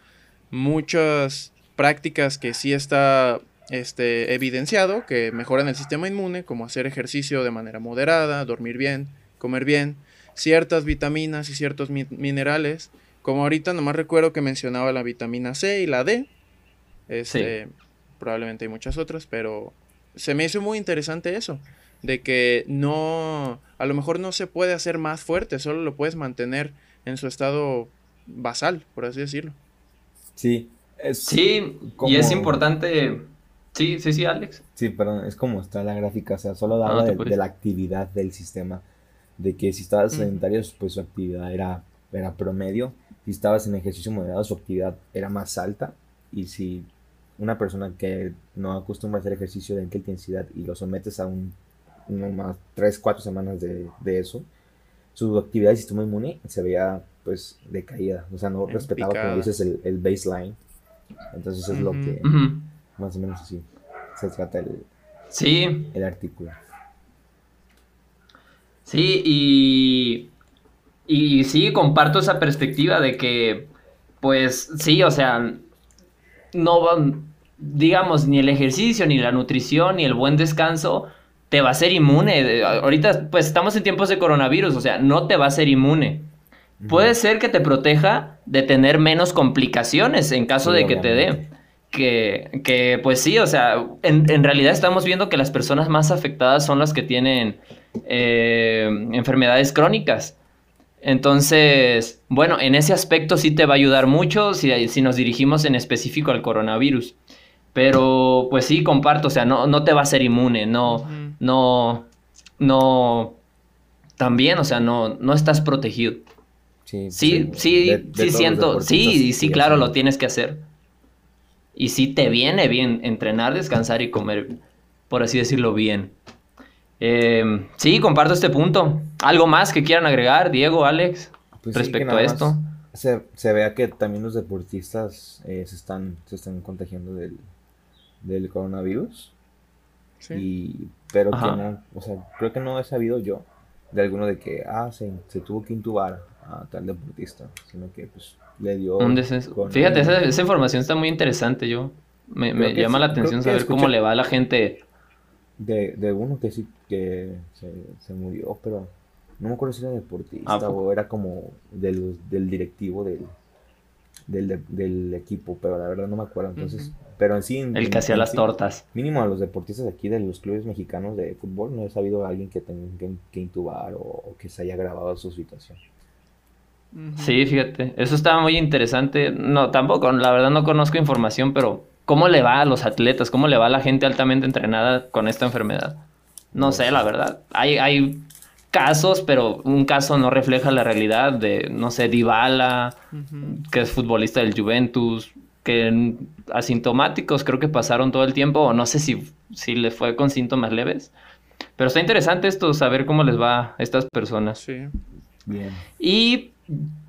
muchas prácticas que sí está este, evidenciado, que mejoran el sistema inmune, como hacer ejercicio de manera moderada, dormir bien, comer bien, ciertas vitaminas y ciertos mi- minerales. Como ahorita nomás recuerdo que mencionaba la vitamina C y la D. Este, probablemente hay muchas otras, pero se me hizo muy interesante eso, de que no, a lo mejor no se puede hacer más fuerte, solo lo puedes mantener en su estado basal, por así decirlo. Sí. Es Sí, como- y es importante. Sí, sí, sí, Alex. Sí, perdón, es como está la gráfica, o sea, solo daba no de, la actividad del sistema, de que si estabas Ujú. sedentario, pues su actividad era, era promedio, si estabas en ejercicio moderado, su actividad era más alta, y si una persona que no acostumbra a hacer ejercicio de alta intensidad y lo sometes a un, unas 3, 4 semanas de, de eso, su actividad del sistema inmune se veía pues decaída, o sea, no En respetaba como dices el, el baseline, entonces es lo que más o menos así se trata el, Sí, el artículo. Sí, y, y sí, comparto esa perspectiva de que, pues sí, o sea, no van, digamos, ni el ejercicio, ni la nutrición, ni el buen descanso te va a ser inmune. De- Ahorita, pues estamos en tiempos de coronavirus, o sea, no te va a ser inmune. Puede ser que te proteja de tener menos complicaciones en caso Sí, de que te dé. Que, que, pues sí, o sea, en, en realidad estamos viendo que las personas más afectadas son las que tienen eh, enfermedades crónicas. Entonces, bueno, en ese aspecto sí te va a ayudar mucho si, si nos dirigimos en específico al coronavirus. Pero, pues sí, comparto, o sea, no, no te va a ser inmune, no, no, no, también, o sea, no, no estás protegido. Sí, Sí, pues, sí, de- de sí los siento, sí, sí, claro, lo tienes que hacer. Y sí te viene bien entrenar, descansar y comer, por así decirlo, bien. Eh, sí, comparto este punto. ¿Algo más que quieran agregar, Diego, Alex, Pues sí, que respecto a esto? Se, se vea que también los deportistas eh, se, están, se están contagiando del, del coronavirus. Sí. Y, pero Ajá. que no, o sea, creo que no he sabido yo de alguno de que, ah, se, se tuvo que intubar a tal deportista, sino que pues le dio... Un con Fíjate, esa, esa información está muy interesante, yo. Me, llama la atención saber escuché- cómo le va a la gente. De, de uno que sí, que se, se murió, pero no me acuerdo si era deportista ¿A poco? o era como del, del directivo del, del, de- del equipo, pero la verdad no me acuerdo. Entonces, pero en sí. en- El que hacía las sí, tortas. Mínimo a los deportistas de aquí de los clubes mexicanos de fútbol, no he sabido a alguien que tenga que, que intubar o, o que se haya grabado su situación. Sí, fíjate, eso estaba muy interesante. No, tampoco, la verdad no conozco información, pero ¿cómo le va a los atletas? ¿Cómo le va a la gente altamente entrenada con esta enfermedad? No sé, la verdad. Hay, hay casos, pero un caso no refleja la realidad de, no sé, Dybala, Ujú. que es futbolista del Juventus, que asintomáticos creo que pasaron todo el tiempo, o no sé si, si le fue con síntomas leves. Pero está interesante esto, saber cómo les va a estas personas. Sí. Bien. Y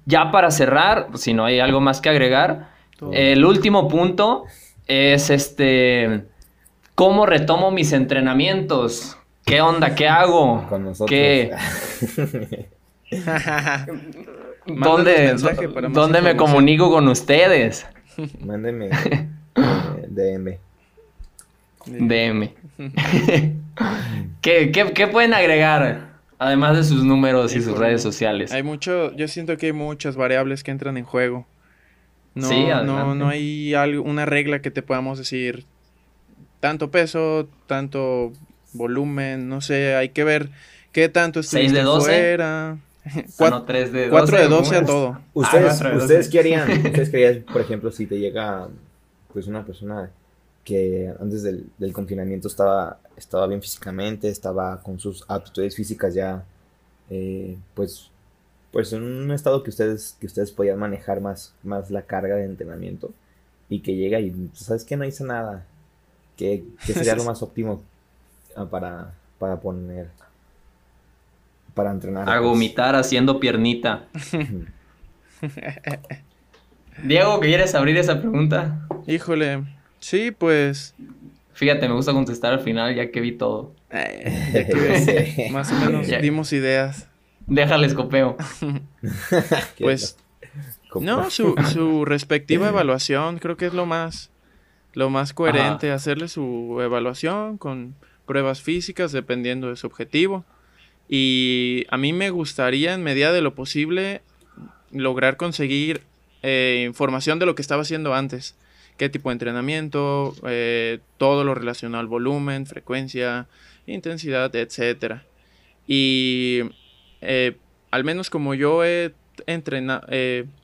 ya para cerrar, si no hay algo más que agregar, Todo. el último punto es este, ¿cómo retomo mis entrenamientos? ¿Qué onda? ¿Qué hago? Con nosotros. ¿Qué? ¿Dónde, ¿dónde me comunico con ustedes? Mándeme eh, DM. DM. ¿Qué, qué, qué pueden agregar? Además de sus números y sus redes sociales. Hay mucho, yo siento que hay muchas variables que entran en juego. No, Sí, no, no hay algo, una regla que te podamos decir tanto peso, tanto volumen, no sé, hay que ver qué tanto ¿Seis de estuviste 12? fuera. Ah, Cuat- no, 3 de 12. 4 de 12 a todo. ¿Ustedes, cuatro de ¿ustedes qué harían? ¿Ustedes qué harían, por ejemplo, si te llega pues una persona que antes del, del confinamiento estaba, estaba bien físicamente, estaba con sus aptitudes físicas ya eh, pues, pues en un estado que ustedes, que ustedes podían manejar más, más la carga de entrenamiento y que llega y sabes que no hice nada, que, que sería lo más óptimo ah, para, para poner para entrenar. A pues. vomitar haciendo piernita. Diego, ¿quieres abrir esa pregunta? Híjole, sí, pues... Fíjate, me gusta contestar al final ya que vi todo. Eh, más o menos dimos ideas. Déjales copeo. pues... No, su, su respectiva evaluación creo que es lo más, lo más coherente, hacerle su evaluación con pruebas físicas dependiendo de su objetivo. Y a mí me gustaría en medida de lo posible lograr conseguir eh, información de lo que estaba haciendo antes. Qué tipo de entrenamiento, eh, todo lo relacionado al volumen, frecuencia, intensidad, etc. Y eh, al menos como yo he entrenado,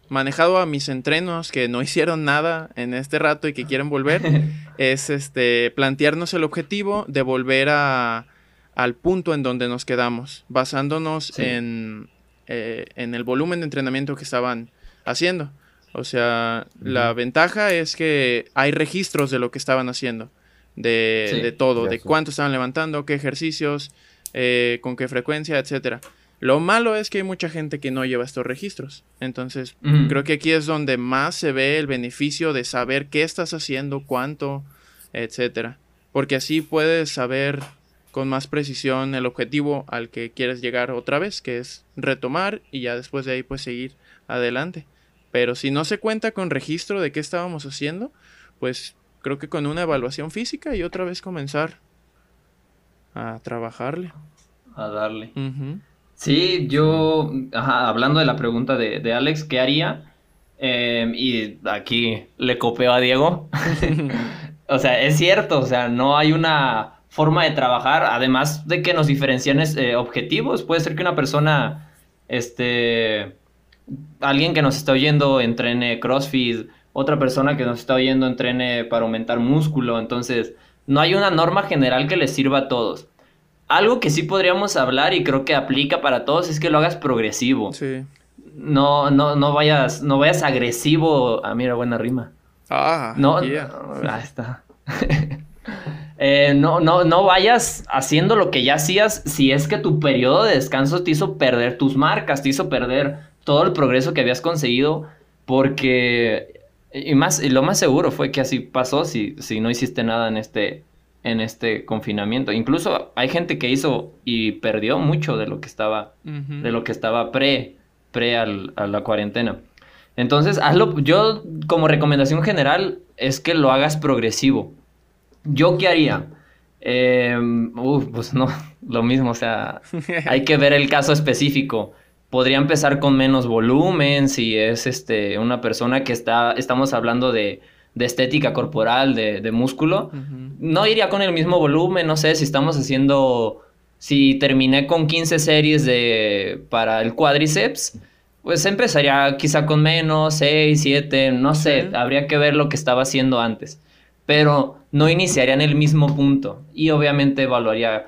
manejado a mis entrenos que no hicieron nada en este rato y que quieren volver, es este plantearnos el objetivo de volver a, al punto en donde nos quedamos, basándonos en, en el volumen de entrenamiento que estaban haciendo. O sea, la ventaja es que hay registros de lo que estaban haciendo, de, todo, de cuánto estaban levantando, qué ejercicios, eh, con qué frecuencia, etcétera. Lo malo es que hay mucha gente que no lleva estos registros. Entonces, creo que aquí es donde más se ve el beneficio de saber qué estás haciendo, cuánto, etcétera. Porque así puedes saber con más precisión el objetivo al que quieres llegar otra vez, que es retomar y ya después de ahí pues seguir adelante. Pero si no se cuenta con registro de qué estábamos haciendo, pues creo que con una evaluación física y otra vez comenzar a trabajarle. A darle. Sí, yo, hablando de la pregunta de, Alex, ¿qué haría? Em, y aquí le copeo a Diego. o sea, es cierto, o sea, no hay una forma de trabajar, además de que nos diferencian eh, objetivos. Puede ser que una persona, este, alguien que nos está oyendo entrene CrossFit, otra persona que nos está oyendo entrene para aumentar músculo, entonces no hay una norma general que les sirva a todos. Algo que sí podríamos hablar y creo que aplica para todos es que lo hagas progresivo. Sí. No, no, no vayas, no vayas agresivo. Ah, mira, buena rima. Ah, no, ahí está. Eh, no, no, no vayas haciendo lo que ya hacías si es que tu periodo de descanso te hizo perder tus marcas, te hizo perder todo el progreso que habías conseguido, porque, y, más, y lo más seguro fue que así pasó si, si no hiciste nada en este, en este confinamiento. Incluso hay gente que hizo y perdió mucho de lo que estaba, de lo que estaba pre, pre a la cuarentena. Entonces, hazlo, yo como recomendación general es que lo hagas progresivo. ¿Yo qué haría? Eh, pues no, lo mismo, o sea, hay que ver el caso específico podría empezar con menos volumen, si es este, una persona que está, estamos hablando de, estética corporal, de, músculo, no iría con el mismo volumen, no sé, si estamos haciendo, si terminé con 15 series de, para el cuádriceps, pues empezaría quizá con menos, 6, 7, no sé, habría que ver lo que estaba haciendo antes, pero no iniciaría en el mismo punto y obviamente evaluaría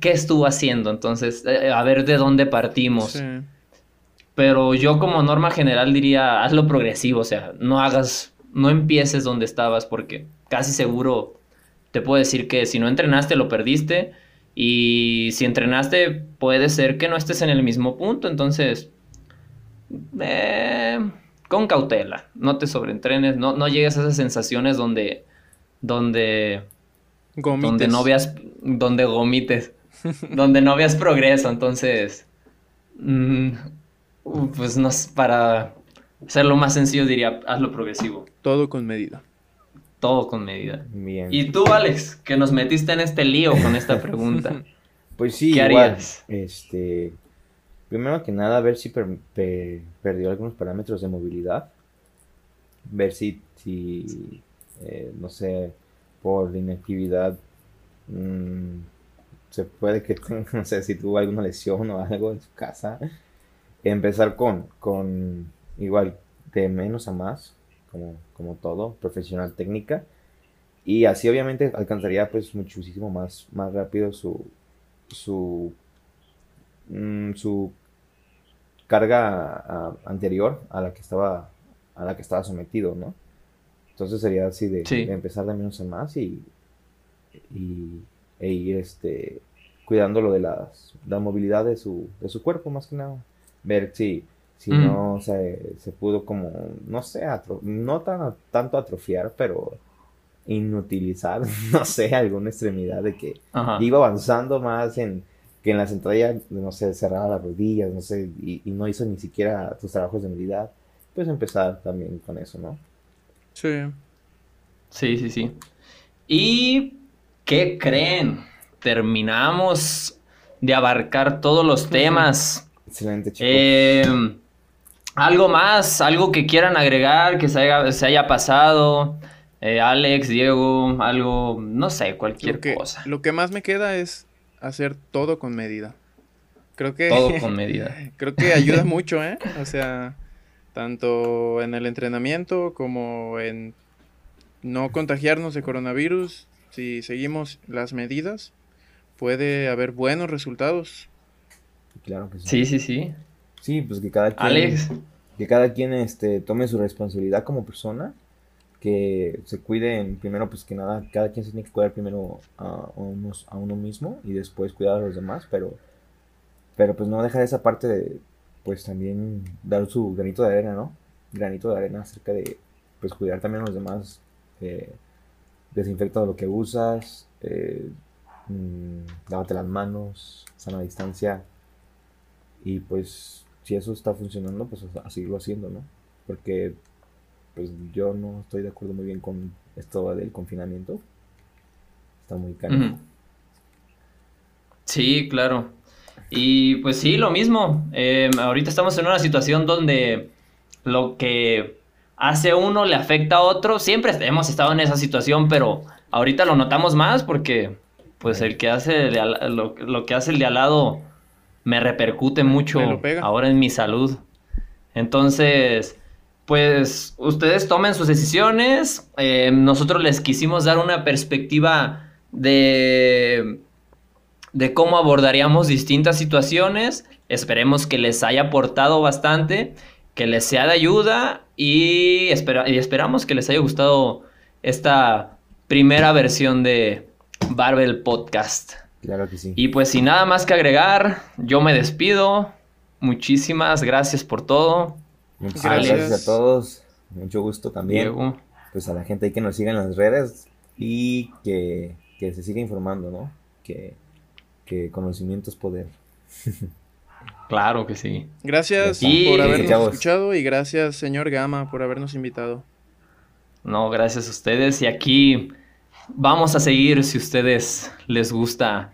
qué estuvo haciendo, entonces, eh, a ver de dónde partimos. Pero yo como norma general diría, hazlo progresivo, o sea, no hagas, no empieces donde estabas porque casi seguro te puedo decir que si no entrenaste lo perdiste. Y si entrenaste puede ser que no estés en el mismo punto, entonces, eh, con cautela, no te sobreentrenes, no, no llegues a esas sensaciones donde, donde donde no veas, donde gomites, donde no veas progreso, entonces, mm, pues no para hacerlo más sencillo diría, hazlo progresivo. Todo con medida. Todo con medida. Bien. Y tú, Alex, que nos metiste en este lío con esta pregunta. pues sí, ¿Qué harías? Este, primero que nada, ver si perdió algunos parámetros de movilidad. Ver si, si eh, no sé, por inactividad, mm, se puede que, no sé, si tuvo alguna lesión o algo en su casa, empezar con, con igual de menos a más, como, como todo, profesional técnica, y así obviamente alcanzaría pues muchísimo más, más rápido su, su, mm, su carga anterior a la que estaba a la que estaba sometido, ¿no? Entonces sería así de, empezar de menos en más y, y e ir este, cuidando lo de las, la movilidad de su, de su cuerpo más que nada. Ver si, Si no, se, se pudo como, no sé, no tan, tanto atrofiar, pero inutilizar, no sé, alguna extremidad de que iba avanzando más en que en la sentadilla, no sé, cerraba las rodillas, no sé, y, no hizo ni siquiera sus trabajos de movilidad, pues empezar también con eso, ¿no? Sí. Sí, sí, sí. ¿Y qué creen? Terminamos de abarcar todos los temas. Excelente, chicos. Eh, algo más, algo que quieran agregar, que se haya, se haya pasado. Eh, Alex, Diego, algo, no sé, cualquier cosa. Lo que más me queda es hacer todo con medida. Creo que... Todo con medida. creo que ayuda mucho, ¿eh? O sea, tanto en el entrenamiento como en no contagiarnos de coronavirus. Si seguimos las medidas, puede haber buenos resultados. Claro que sí. Sí, sí, sí. Sí, pues que cada quien... Alex. Que cada quien este, tome su responsabilidad como persona que se cuiden primero, pues que nada, cada quien se tiene que cuidar primero a, unos, a uno mismo y después cuidar a los demás, pero, pero pues no dejar esa parte de, pues también dar su granito de arena, ¿no? Granito de arena acerca de, pues cuidar también a los demás, eh, desinfecta lo que usas, eh, mm, lávate las manos, sana distancia y pues si eso está funcionando, pues a seguirlo haciendo, ¿no? Porque pues yo no estoy de acuerdo muy bien con esto del confinamiento. Está muy caro. Sí, claro. Y pues sí, lo mismo. Em, ahorita estamos en una situación donde lo que hace uno le afecta a otro. Siempre hemos estado en esa situación, pero ahorita lo notamos más porque pues el que hace lo, lo, que hace el de al lado me repercute mucho ahora en mi salud. Entonces, pues ustedes tomen sus decisiones. Eh, nosotros les quisimos dar una perspectiva de, de cómo abordaríamos distintas situaciones. Esperemos que les haya aportado bastante, que les sea de ayuda y, y esperamos que les haya gustado esta primera versión de Barbel Podcast. Claro que sí. Y pues sin nada más que agregar, yo me despido. Muchísimas gracias por todo. Muchas gracias. a todos. Mucho gusto también. Pues a la gente ahí que nos siga en las redes y que, se siga informando, ¿no? Que, conocimiento es poder. Claro que sí. Gracias por habernos escuchado y gracias, señor Gama, por habernos invitado. No, gracias a ustedes. Y aquí vamos a seguir si a ustedes les gusta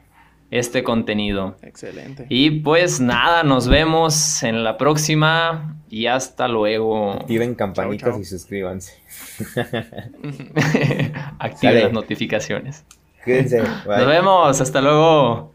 este contenido. Excelente. Y pues nada, nos vemos en la próxima y hasta luego. Activen campanitas y suscríbanse. Activen las notificaciones. Cuídense. Nos vemos, hasta luego.